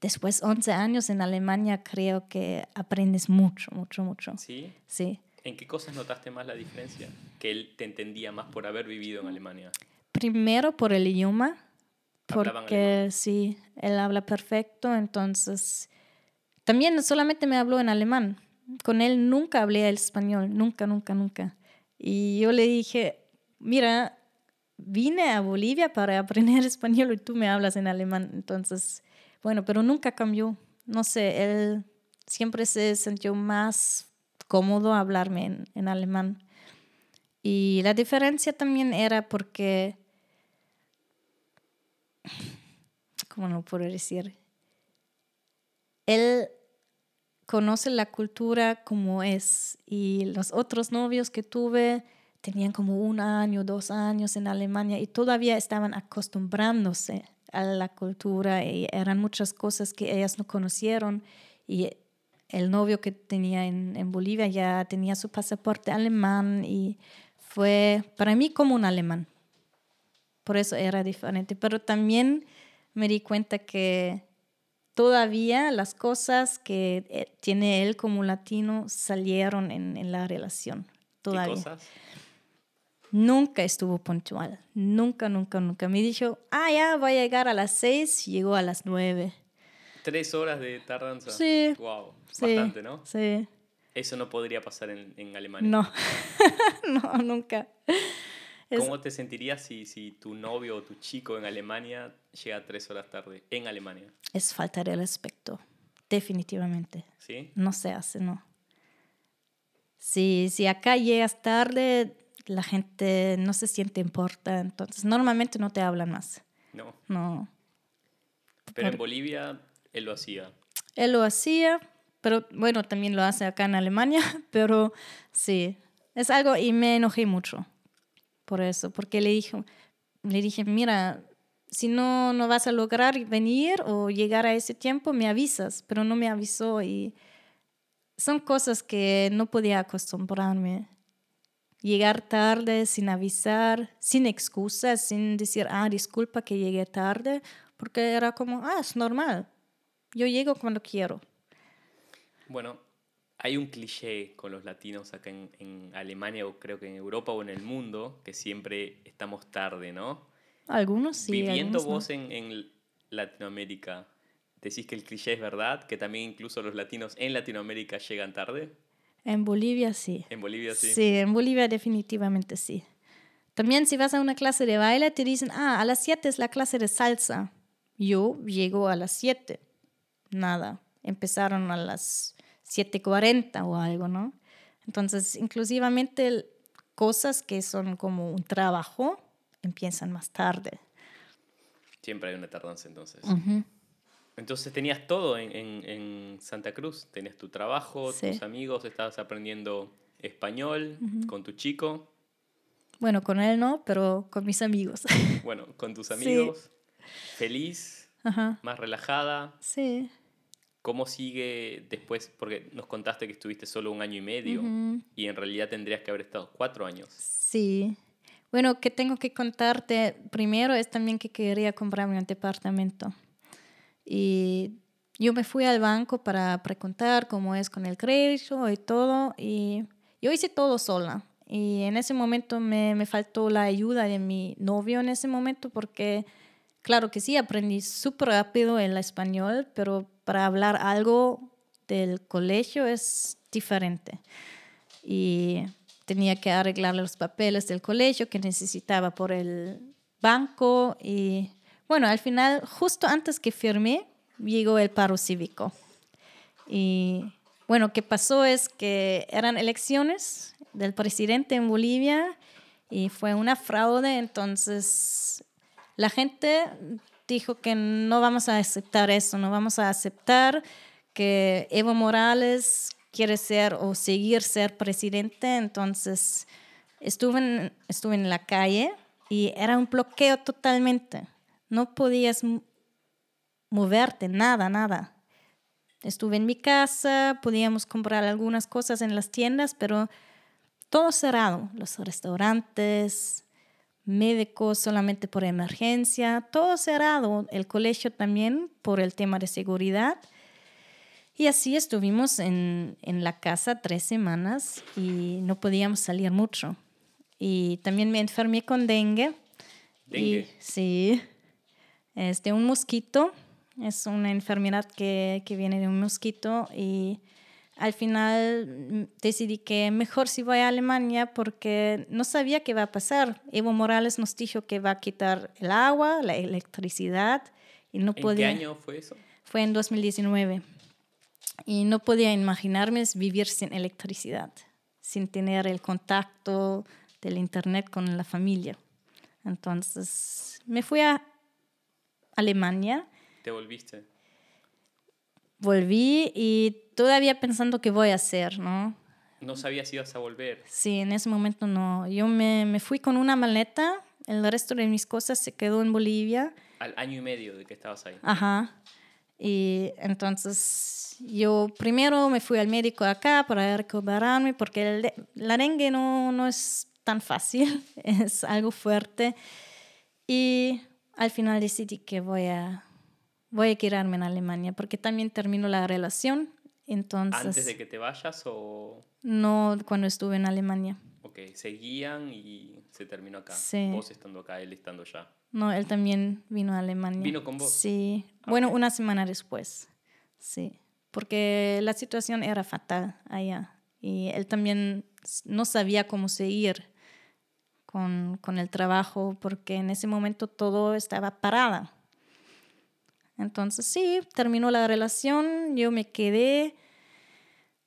después 11 años en Alemania creo que aprendes mucho, mucho, mucho. Sí. Sí. ¿En qué cosas notaste más la diferencia? Que él te entendía más por haber vivido en Alemania. Primero por el idioma, porque sí, él habla perfecto, entonces también solamente me habló en alemán. Con él nunca hablé el español, nunca, nunca, nunca. Y yo le dije, mira, vine a Bolivia para aprender español y tú me hablas en alemán. Entonces, bueno, pero nunca cambió. No sé, él siempre se sintió más cómodo hablarme en, alemán. Y la diferencia también era porque, ¿cómo no puedo decir? Él conoce la cultura como es y los otros novios que tuve tenían como un año, dos años en Alemania y todavía estaban acostumbrándose a la cultura y eran muchas cosas que ellas no conocieron y el novio que tenía en, en, Bolivia ya tenía su pasaporte alemán y fue para mí como un alemán. Por eso era diferente. Pero también me di cuenta que todavía las cosas que eh, tiene él como latino salieron en, en la relación. Todavía. ¿Qué cosas? Nunca estuvo puntual. Nunca, nunca, nunca. Me dijo, ah, ya voy a llegar a las seis, llegó a las nueve. ¿Tres horas de tardanza? Sí. Wow. Bastante, ¿no? Sí. Eso no podría pasar en, en Alemania. No, no, nunca. Es- ¿Cómo te sentirías si, si tu novio o tu chico en Alemania llega tres horas tarde? En Alemania, es falta de respeto, definitivamente. ¿sí? No se hace, no. Si, si acá llegas tarde, la gente no se siente importa, entonces normalmente no te hablan más. No. No. Pero en Bolivia él lo hacía. Él lo hacía, pero bueno, también lo hace acá en Alemania, pero sí, es algo y me enojé mucho por eso, porque le dije, le dije, mira, si no, no vas a lograr venir o llegar a ese tiempo, me avisas, pero no me avisó y son cosas que no podía acostumbrarme. Llegar tarde sin avisar, sin excusas, sin decir, ah, disculpa que llegué tarde, porque era como, ah, es normal, yo llego cuando quiero. Bueno, hay un cliché con los latinos acá en, en Alemania o creo que en Europa o en el mundo que siempre estamos tarde, ¿no? Algunos sí. Viviendo algunos no. vos en, en Latinoamérica, ¿decís que el cliché es verdad? ¿Que también incluso los latinos en Latinoamérica llegan tarde? En Bolivia sí. En Bolivia sí. Sí, en Bolivia definitivamente sí. También si vas a una clase de baile, te dicen, ah, a las 7 es la clase de salsa. Yo llego a las 7. Nada. Empezaron a las 7.40 o algo, ¿no? Entonces, inclusivamente cosas que son como un trabajo empiezan más tarde. Siempre hay una tardanza entonces. Entonces tenías todo en, en- en Santa Cruz. Tenías tu trabajo, Sí. tus amigos, estabas aprendiendo español con tu chico, Bueno, con él no, pero con mis amigos. bueno, con tus Sí. amigos. Feliz, Ajá. más relajada. Sí. ¿Cómo sigue después? Porque nos contaste que estuviste solo un año y medio y en realidad tendrías que haber estado cuatro años. Sí. Bueno, que tengo que contarte primero es también que quería comprarme un departamento. Y yo me fui al banco para preguntar cómo es con el crédito y todo. Y yo hice todo sola. Y en ese momento me, me faltó la ayuda de mi novio en ese momento porque, claro que sí, aprendí súper rápido el español, pero para hablar algo del colegio es diferente y tenía que arreglar los papeles del colegio que necesitaba por el banco y bueno, al final, justo antes que firmé, llegó el paro cívico. Y bueno, ¿qué pasó? Es que eran elecciones del presidente en Bolivia y fue una fraude, entonces la gente dijo que no vamos a aceptar eso, no vamos a aceptar que Evo Morales quiere ser o seguir ser presidente, entonces estuve en, estuve en la calle y era un bloqueo totalmente, no podías moverte, nada, nada. Estuve en mi casa, podíamos comprar algunas cosas en las tiendas, pero todo cerrado, los restaurantes, médicos solamente por emergencia, todo cerrado, el colegio también por el tema de seguridad. Y así estuvimos en, en la casa tres semanas y no podíamos salir mucho. Y también me enfermé con dengue. Dengue. Y, sí, es de un mosquito, es una enfermedad que, que viene de un mosquito y al final mm, decidí que mejor si voy a Alemania porque no sabía qué va a pasar. Evo Morales nos dijo que va a quitar el agua, la electricidad y no ¿En podía... qué año fue eso? Fue en 2019 y no podía imaginarme vivir sin electricidad, sin tener el contacto del internet con la familia. Entonces me fui a Alemania, ¿Te volviste? Volví y todavía pensando qué voy a hacer, ¿no? No sabías si ibas a volver. Sí, en ese momento no. Yo me, me fui con una maleta, el resto de mis cosas se quedó en Bolivia. Al año y medio de que estabas ahí. Ajá. Y entonces yo primero me fui al médico acá para recuperarme porque el la dengue no, no es tan fácil, es algo fuerte. Y al final decidí que voy a, voy a quedarme en Alemania porque también terminó la relación. Entonces, ¿Antes de que te vayas o...? no cuando estuve en Alemania. Ok, seguían y se terminó acá. Sí. Vos estando acá, él estando allá. No, él también vino a Alemania. ¿Vino con vos? Sí. Bueno, Ok. una semana después. Sí. Porque la situación era fatal allá. Y él también no sabía cómo seguir con, con el trabajo porque en ese momento todo estaba parada. Entonces sí, terminó la relación, yo me quedé.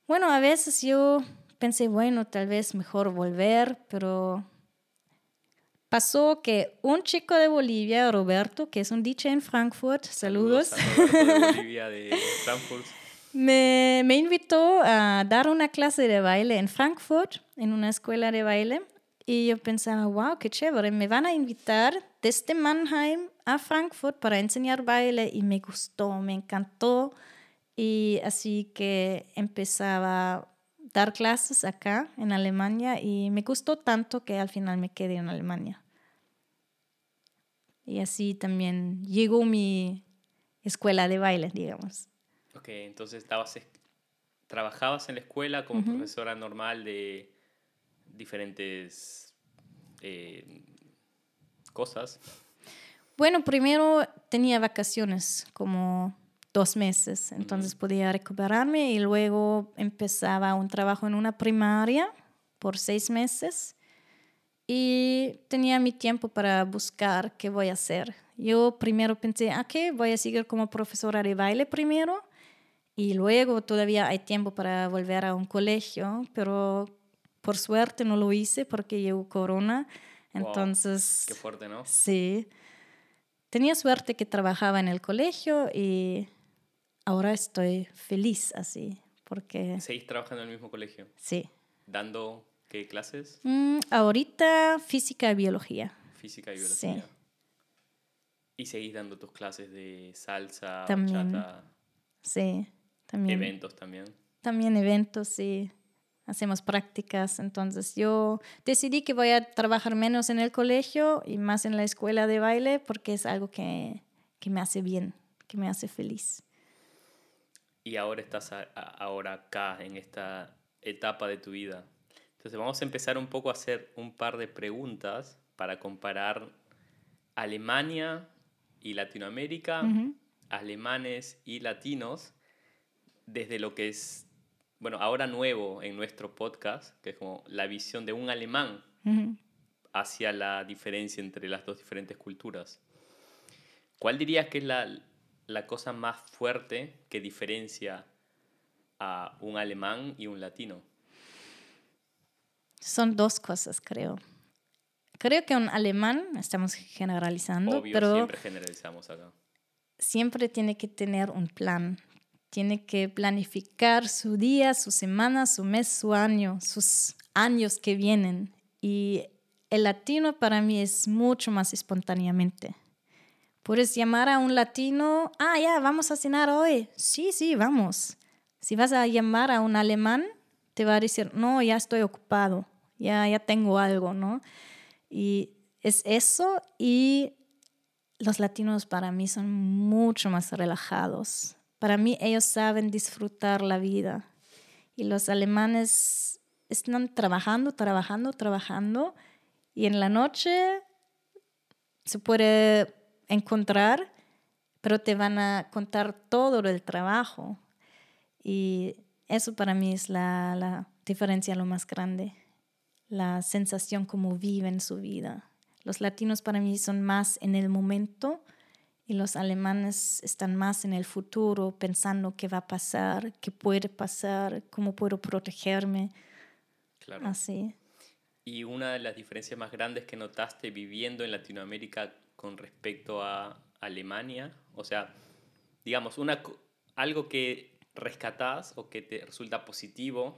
Bueno, a veces yo pensé, bueno, tal vez mejor volver, pero pasó que un chico de Bolivia, Roberto, que es un DJ en Frankfurt, saludos, me, me invitó a dar una clase de baile en Frankfurt, en una escuela de baile. Y yo pensaba, wow, qué chévere, me van a invitar desde Mannheim a Frankfurt para enseñar baile y me gustó, me encantó. Y así que empezaba a dar clases acá en Alemania y me gustó tanto que al final me quedé en Alemania. Y así también llegó mi escuela de baile, digamos. Ok, entonces estabas, trabajabas en la escuela como profesora normal de diferentes eh, cosas? Bueno, primero tenía vacaciones como dos meses, entonces podía recuperarme y luego empezaba un trabajo en una primaria por seis meses y tenía mi tiempo para buscar qué voy a hacer. Yo primero pensé, ¿a qué? Voy a seguir como profesora de baile primero y luego todavía hay tiempo para volver a un colegio, pero por suerte no lo hice porque llegó corona. Entonces... qué fuerte, ¿no? Sí. Tenía suerte que trabajaba en el colegio y ahora estoy feliz así, porque... ¿Seguís trabajando en el mismo colegio? Sí. ¿Dando qué clases? Mm, ahorita física y biología. Física y biología. Sí. ¿Y seguís dando tus clases de salsa, también. Sí, también. ¿Eventos también? También eventos, sí hacemos prácticas. Entonces yo decidí que voy a trabajar menos en el colegio y más en la escuela de baile porque es algo que, que me hace bien, que me hace feliz. Y ahora estás ahora acá, en esta etapa de tu vida. Entonces vamos a empezar un poco a hacer un par de preguntas para comparar Alemania y Latinoamérica, alemanes y latinos, desde lo que es bueno, ahora nuevo en nuestro podcast, que es como la visión de un alemán hacia la diferencia entre las dos diferentes culturas. ¿Cuál dirías que es la, la cosa más fuerte que diferencia a un alemán y un latino? Son dos cosas, creo. Creo que un alemán, estamos generalizando, Obvio, pero siempre generalizamos acá. Siempre tiene que tener un plan tiene que planificar su día, su semana, su mes, su año, sus años que vienen. Y el latino para mí es mucho más espontáneamente. Puedes llamar a un latino, ah, ya, vamos a cenar hoy. Sí, sí, vamos. Si vas a llamar a un alemán, te va a decir, no, ya estoy ocupado, ya, ya tengo algo, ¿no? Y es eso y los latinos para mí son mucho más relajados para mí ellos saben disfrutar la vida y los alemanes están trabajando, trabajando, trabajando y en la noche se puede encontrar, pero te van a contar todo el trabajo. Y eso para mí es la, diferencia lo más grande, la sensación como viven su vida. Los latinos para mí son más en el momento y los alemanes están más en el futuro, pensando qué va a pasar, qué puede pasar, cómo puedo protegerme. Claro. Así. Y una de las diferencias más grandes que notaste viviendo en Latinoamérica con respecto a Alemania, o sea, digamos, una, algo que rescatás o que te resulta positivo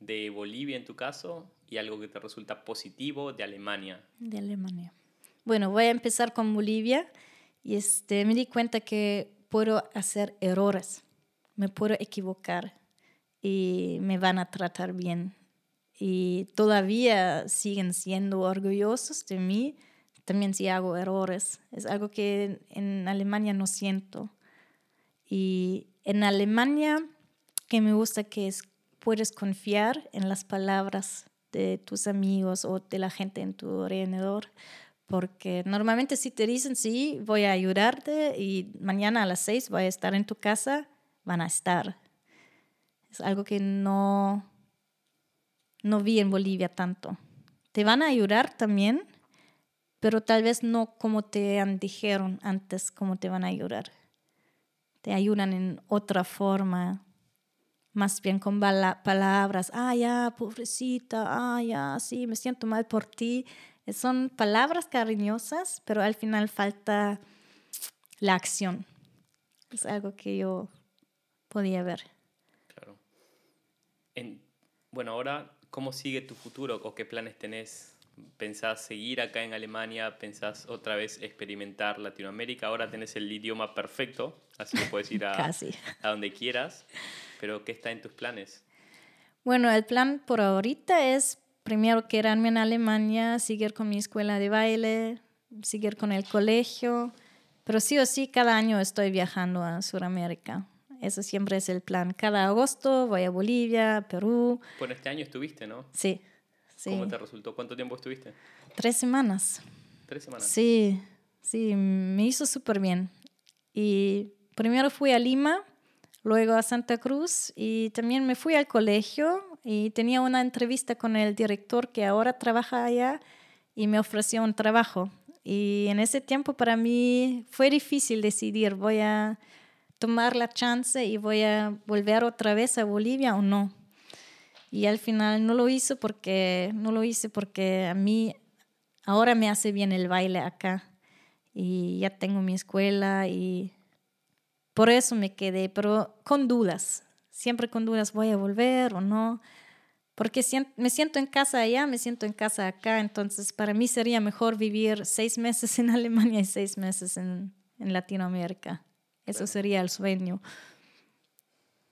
de Bolivia en tu caso y algo que te resulta positivo de Alemania. De Alemania. Bueno, voy a empezar con Bolivia. Y este, me di cuenta que puedo hacer errores, me puedo equivocar y me van a tratar bien. Y todavía siguen siendo orgullosos de mí, también si hago errores. Es algo que en Alemania no siento. Y en Alemania, que me gusta que es, puedes confiar en las palabras de tus amigos o de la gente en tu alrededor porque normalmente si te dicen, sí, voy a ayudarte y mañana a las seis voy a estar en tu casa, van a estar. Es algo que no, no vi en Bolivia tanto. te van a ayudar también, pero tal vez no como te han dijeron antes cómo te van a ayudar. Te ayudan en otra forma, más bien con palabras, ah, ya, pobrecita, ah, ya, sí, me siento mal por ti. Son palabras cariñosas, pero al final falta la acción. Es algo que yo podía ver. Claro. bueno, ahora, ¿cómo sigue tu futuro o qué planes tenés? ¿Pensás seguir acá en Alemania? ¿Pensás otra vez experimentar Latinoamérica? Ahora tenés el idioma perfecto, así que puedes ir a, a donde quieras. Pero, ¿qué está en tus planes? Bueno, el plan por ahorita es primero quedarme en Alemania, seguir con mi escuela de baile, seguir con el colegio, pero sí o sí cada año estoy viajando a Sudamérica. Eso siempre es el plan. Cada agosto voy a Bolivia, Perú. Bueno, este año estuviste, ¿no? Sí. sí. ¿Cómo te resultó? ¿Cuánto tiempo estuviste? Tres semanas. ¿Tres semanas? Sí, sí, me hizo súper bien. Y primero fui a Lima, luego a Santa Cruz y también me fui al colegio y tenía una entrevista con el director que ahora trabaja allá y me ofreció un trabajo. Y en ese tiempo para mí fue difícil decidir, voy a tomar la chance y voy a volver otra vez a Bolivia o no. Y al final no lo hice porque no lo hice porque a mí ahora me hace bien el baile acá y ya tengo mi escuela y por eso me quedé, pero con dudas, siempre con dudas, voy a volver o no, porque me siento en casa allá, me siento en casa acá, entonces para mí sería mejor vivir seis meses en Alemania y seis meses en, en Latinoamérica. Eso sería el sueño.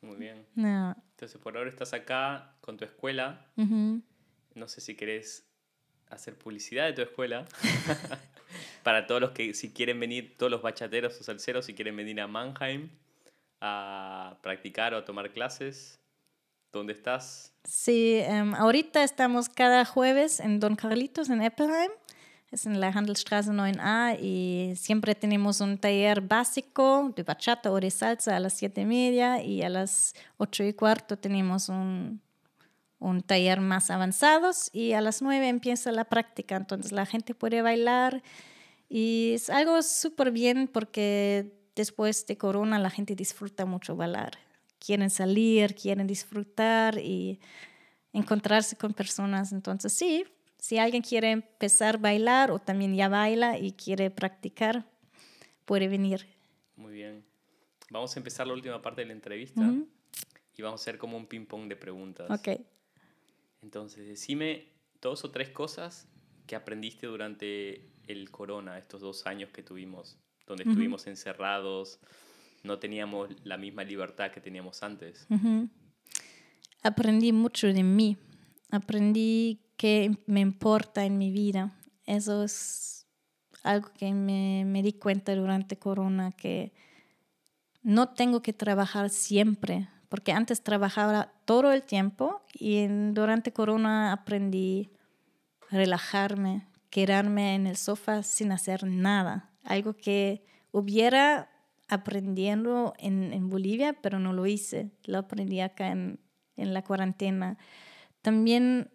Muy bien. Entonces por ahora estás acá con tu escuela. No sé si querés hacer publicidad de tu escuela. para todos los que si quieren venir, todos los bachateros o salseros, si quieren venir a Mannheim a practicar o a tomar clases, ¿dónde estás? Sí, em, ahorita estamos cada jueves en Don Carlitos, en Eppelheim. Es en la Handelsstraße 9a y siempre tenemos un taller básico de bachata o de salsa a las 7 y media y a las 8 y cuarto tenemos un, un taller más avanzados y a las 9 empieza la práctica. Entonces la gente puede bailar y es algo súper bien porque después de Corona la gente disfruta mucho bailar. Quieren salir, quieren disfrutar y encontrarse con personas. Entonces sí, si alguien quiere empezar a bailar o también ya baila y quiere practicar, puede venir. Muy bien. Vamos a empezar la última parte de la entrevista y vamos a hacer como un ping-pong de preguntas. Ok. Entonces, decime dos o tres cosas que aprendiste durante el corona, estos dos años que tuvimos, donde estuvimos encerrados, no teníamos la misma libertad que teníamos antes. Aprendí mucho de mí, aprendí qué me importa en mi vida. Eso es algo que me, me di cuenta durante corona, que no tengo que trabajar siempre, porque antes trabajaba todo el tiempo y durante corona aprendí a relajarme, quedarme en el sofá sin hacer nada, algo que hubiera aprendiendo en, en Bolivia, pero no lo hice, lo aprendí acá en, en la cuarentena. También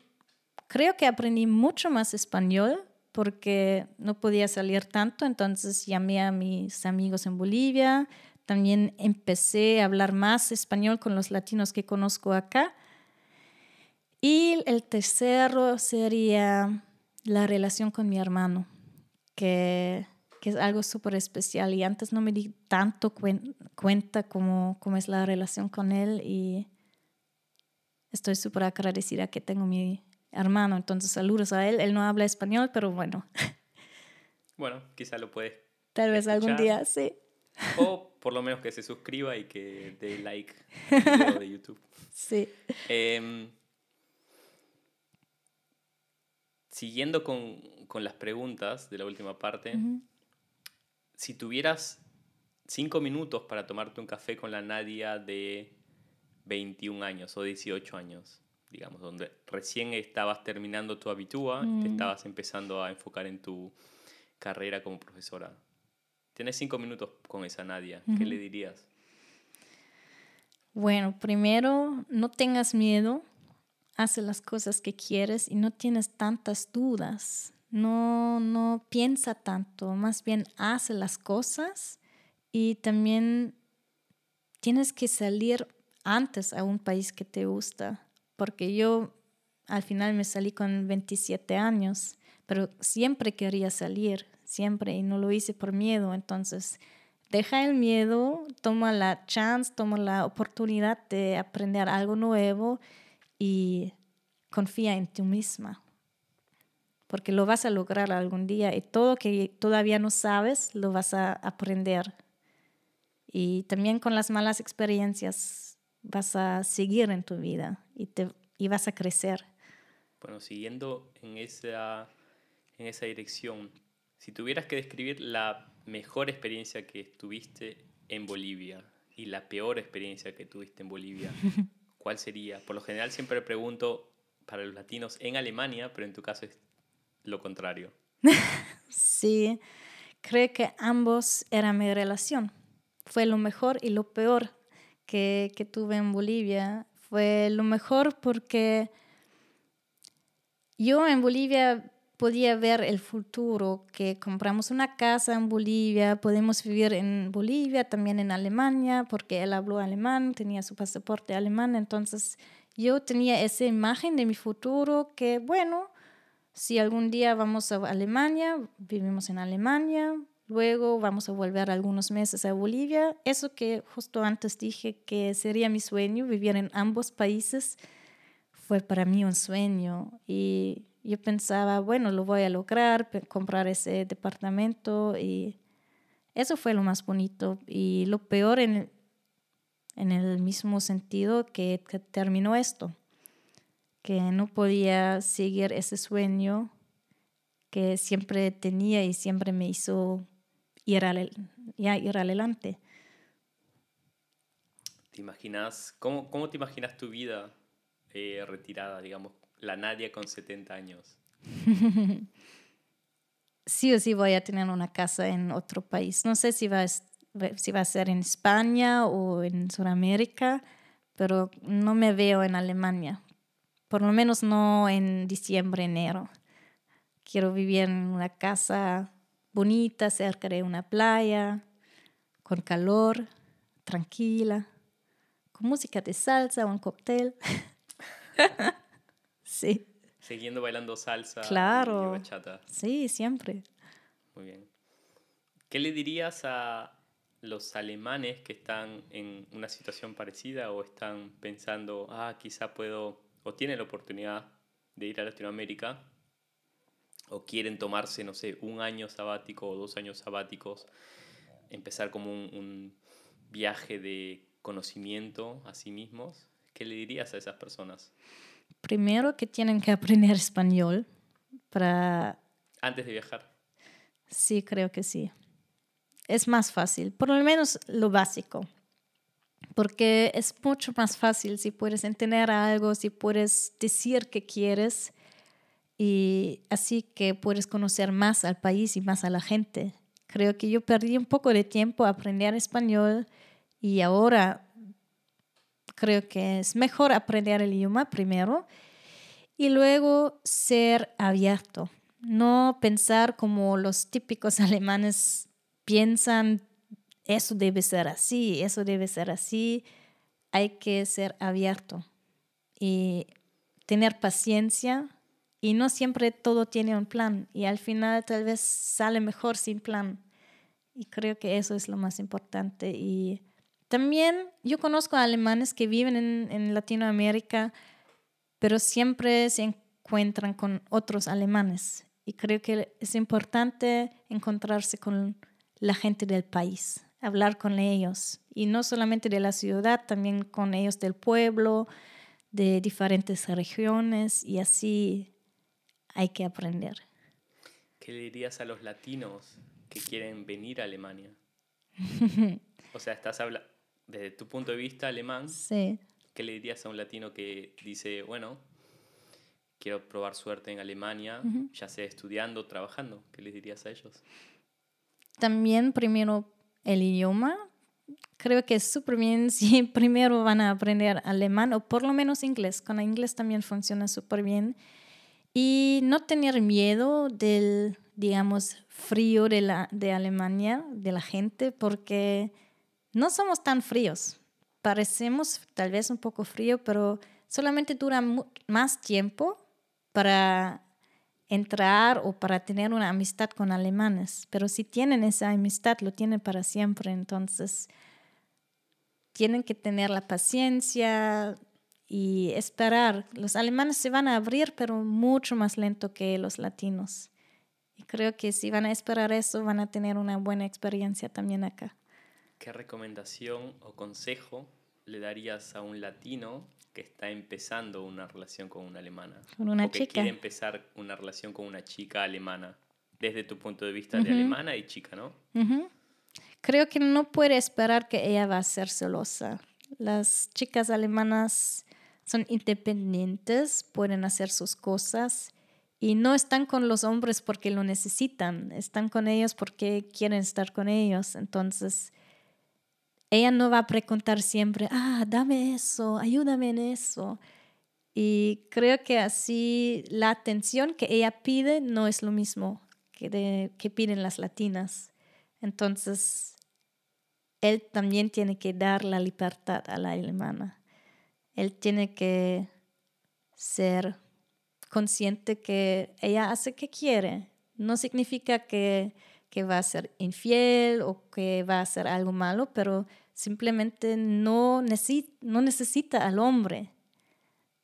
creo que aprendí mucho más español porque no podía salir tanto, entonces llamé a mis amigos en Bolivia, también empecé a hablar más español con los latinos que conozco acá. Y el tercero sería la relación con mi hermano, que, que es algo súper especial y antes no me di tanto cuenta cómo, cómo es la relación con él y estoy súper agradecida que tengo mi hermano, entonces saludos a él, él no habla español, pero bueno. Bueno, quizá lo puede. Tal vez algún día, sí. O por lo menos que se suscriba y que dé like al video de YouTube. Sí. Eh, siguiendo con, con, las preguntas de la última parte, si tuvieras cinco minutos para tomarte un café con la Nadia de 21 años o 18 años, digamos, donde recién estabas terminando tu habitúa, te mm. estabas empezando a enfocar en tu carrera como profesora. Tienes cinco minutos con esa Nadia, ¿qué le dirías? Bueno, primero, no tengas miedo haces las cosas que quieres y no tienes tantas dudas. No, no piensa tanto, más bien hace las cosas y también tienes que salir antes a un país que te gusta, porque yo al final me salí con 27 años, pero siempre quería salir, siempre, y no lo hice por miedo, entonces deja el miedo, toma la chance, toma la oportunidad de aprender algo nuevo y confía en ti misma, porque lo vas a lograr algún día y todo que todavía no sabes lo vas a aprender. Y también con las malas experiencias vas a seguir en tu vida y, te, y vas a crecer. Bueno, siguiendo en esa, en esa dirección, si tuvieras que describir la mejor experiencia que tuviste en Bolivia y la peor experiencia que tuviste en Bolivia, ¿cuál sería? Por lo general siempre pregunto para los latinos en Alemania, pero en tu caso es lo contrario. sí, creo que ambos era mi relación. Fue lo mejor y lo peor que, que tuve en Bolivia. Fue lo mejor porque yo en Bolivia podía ver el futuro, que compramos una casa en Bolivia, podemos vivir en Bolivia, también en Alemania, porque él habló alemán, tenía su pasaporte alemán, entonces yo tenía esa imagen de mi futuro que, bueno, si algún día vamos a Alemania, vivimos en Alemania, luego vamos a volver algunos meses a Bolivia, eso que justo antes dije que sería mi sueño, vivir en ambos países, fue para mí un sueño. Y yo pensaba, bueno, lo voy a lograr, comprar ese departamento y eso fue lo más bonito. Y lo peor en, en el mismo sentido que, terminó esto, que no podía seguir ese sueño que siempre tenía y siempre me hizo ir, al, ya, ir adelante. ¿Te imaginas, cómo, cómo te imaginas tu vida eh, retirada, digamos, la Nadia con 70 años? sí o sí voy a tener una casa en otro país. No sé si va a, si va a ser en España o en Sudamérica, pero no me veo en Alemania. Por lo menos no en diciembre, enero. Quiero vivir en una casa bonita, cerca de una playa, con calor, tranquila, con música de salsa o un cóctel. sí. Siguiendo bailando salsa claro. y bachata. Sí, siempre. Muy bien. ¿Qué le dirías a los alemanes que están en una situación parecida o están pensando, ah, quizá puedo, o tienen la oportunidad de ir a Latinoamérica, o quieren tomarse, no sé, un año sabático o dos años sabáticos, empezar como un, un viaje de conocimiento a sí mismos? ¿Qué le dirías a esas personas? Primero que tienen que aprender español para... Antes de viajar. Sí, creo que sí. Es más fácil, por lo menos lo básico. Porque es mucho más fácil si puedes entender algo, si puedes decir que quieres y así que puedes conocer más al país y más a la gente. Creo que yo perdí un poco de tiempo a aprender español y ahora creo que es mejor aprender el idioma primero y luego ser abierto. No pensar como los típicos alemanes piensan, eso debe ser así, eso debe ser así. Hay que ser abierto y tener paciencia y no siempre todo tiene un plan y al final tal vez sale mejor sin plan. Y creo que eso es lo más importante y también yo conozco a alemanes que viven en, Latinoamérica, pero siempre se encuentran con otros alemanes. Y creo que es importante encontrarse con la gente del país, hablar con ellos. Y no solamente de la ciudad, también con ellos del pueblo, de diferentes regiones. Y así hay que aprender. ¿Qué le dirías a los latinos que quieren venir a Alemania? o sea, estás hablando desde tu punto de vista alemán, ¿qué le dirías a un latino que dice, bueno, quiero probar suerte en Alemania, ya sea estudiando, trabajando? ¿Qué les dirías a ellos? También primero el idioma, creo que es súper bien si primero van a aprender alemán o por lo menos inglés. Con inglés también funciona súper bien. Y no tener miedo del, digamos, frío de, la, de Alemania, de la gente, porque no somos tan fríos. Parecemos tal vez un poco frío, pero solamente dura más tiempo para entrar o para tener una amistad con alemanes. Pero si tienen esa amistad, lo tienen para siempre. Entonces, tienen que tener la paciencia y esperar. Los alemanes se van a abrir, pero mucho más lento que los latinos. Y creo que si van a esperar eso, van a tener una buena experiencia también acá. ¿Qué recomendación o consejo le darías a un latino que está empezando una relación con una alemana? Con una o que chica. quiere empezar una relación con una chica alemana, desde tu punto de vista de alemana y chica, ¿no? Creo que no puede esperar que ella va a ser celosa. Las chicas alemanas son independientes, pueden hacer sus cosas y no están con los hombres porque lo necesitan, están con ellos porque quieren estar con ellos. Entonces, ella no va a preguntar siempre, ah, dame eso, ayúdame en eso. Y creo que así la atención que ella pide no es lo mismo que, de- que piden las latinas. Entonces, él también tiene que dar la libertad a la alemana. Él tiene que ser consciente que ella hace que quiere. No significa que, que va a ser infiel o que va a hacer algo malo, pero simplemente no, necesi- no necesita al hombre.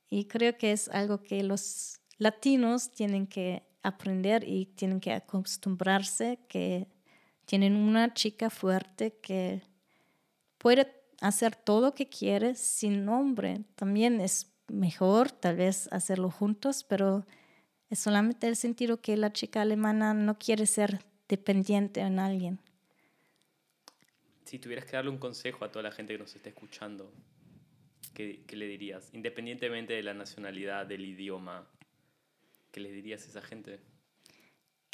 Y creo que es algo que los latinos tienen que aprender y tienen que acostumbrarse que tienen una chica fuerte que puede hacer todo lo que quiere sin hombre. También es mejor tal vez hacerlo juntos, pero es solamente el sentido que la chica alemana no quiere ser dependiente en alguien. Si tuvieras que darle un consejo a toda la gente que nos está escuchando, ¿qué, qué le dirías? Independientemente de la nacionalidad, del idioma, ¿qué le dirías a esa gente?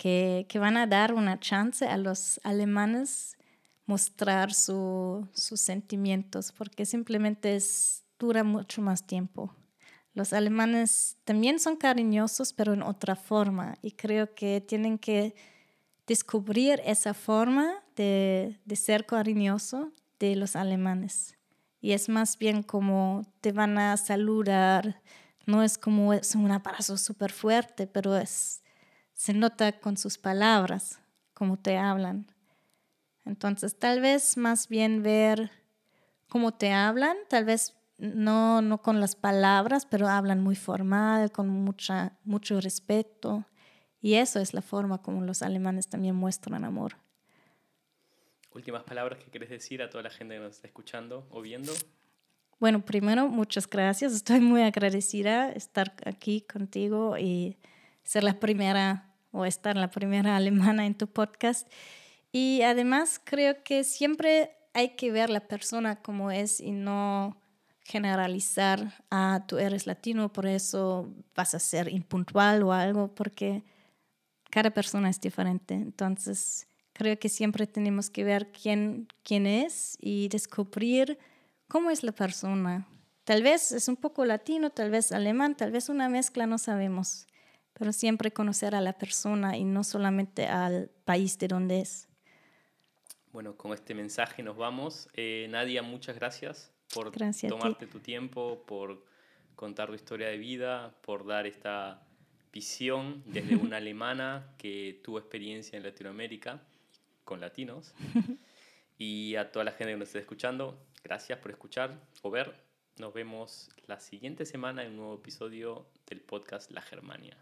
que, que van a dar una chance a los alemanes mostrar su- sus sentimientos, porque simplemente es, dura mucho más tiempo. Los alemanes también son cariñosos, pero en otra forma, y creo que tienen que descubrir esa forma de, de ser cariñoso de los alemanes. Y es más bien como te van a saludar, no es como es un abrazo súper fuerte, pero es, se nota con sus palabras, cómo te hablan. Entonces, tal vez más bien ver cómo te hablan, tal vez no, no con las palabras, pero hablan muy formal, con mucha, mucho respeto. Y eso es la forma como los alemanes también muestran amor. Últimas palabras que querés decir a toda la gente que nos está escuchando o viendo. Bueno, primero, muchas gracias. Estoy muy agradecida estar aquí contigo y ser la primera o estar la primera alemana en tu podcast. Y además creo que siempre hay que ver la persona como es y no generalizar, ah, tú eres latino, por eso vas a ser impuntual o algo, porque cada persona es diferente. Entonces, creo que siempre tenemos que ver quién, quién es y descubrir cómo es la persona. Tal vez es un poco latino, tal vez alemán, tal vez una mezcla, no sabemos. Pero siempre conocer a la persona y no solamente al país de donde es. Bueno, con este mensaje nos vamos. Eh, Nadia, muchas gracias por Gracias tomarte tu tiempo, por contar tu historia de vida, por dar esta visión desde una alemana que tuvo experiencia en Latinoamérica con latinos. Y a toda la gente que nos está escuchando, gracias por escuchar o ver. Nos vemos la siguiente semana en un nuevo episodio del podcast La Germania.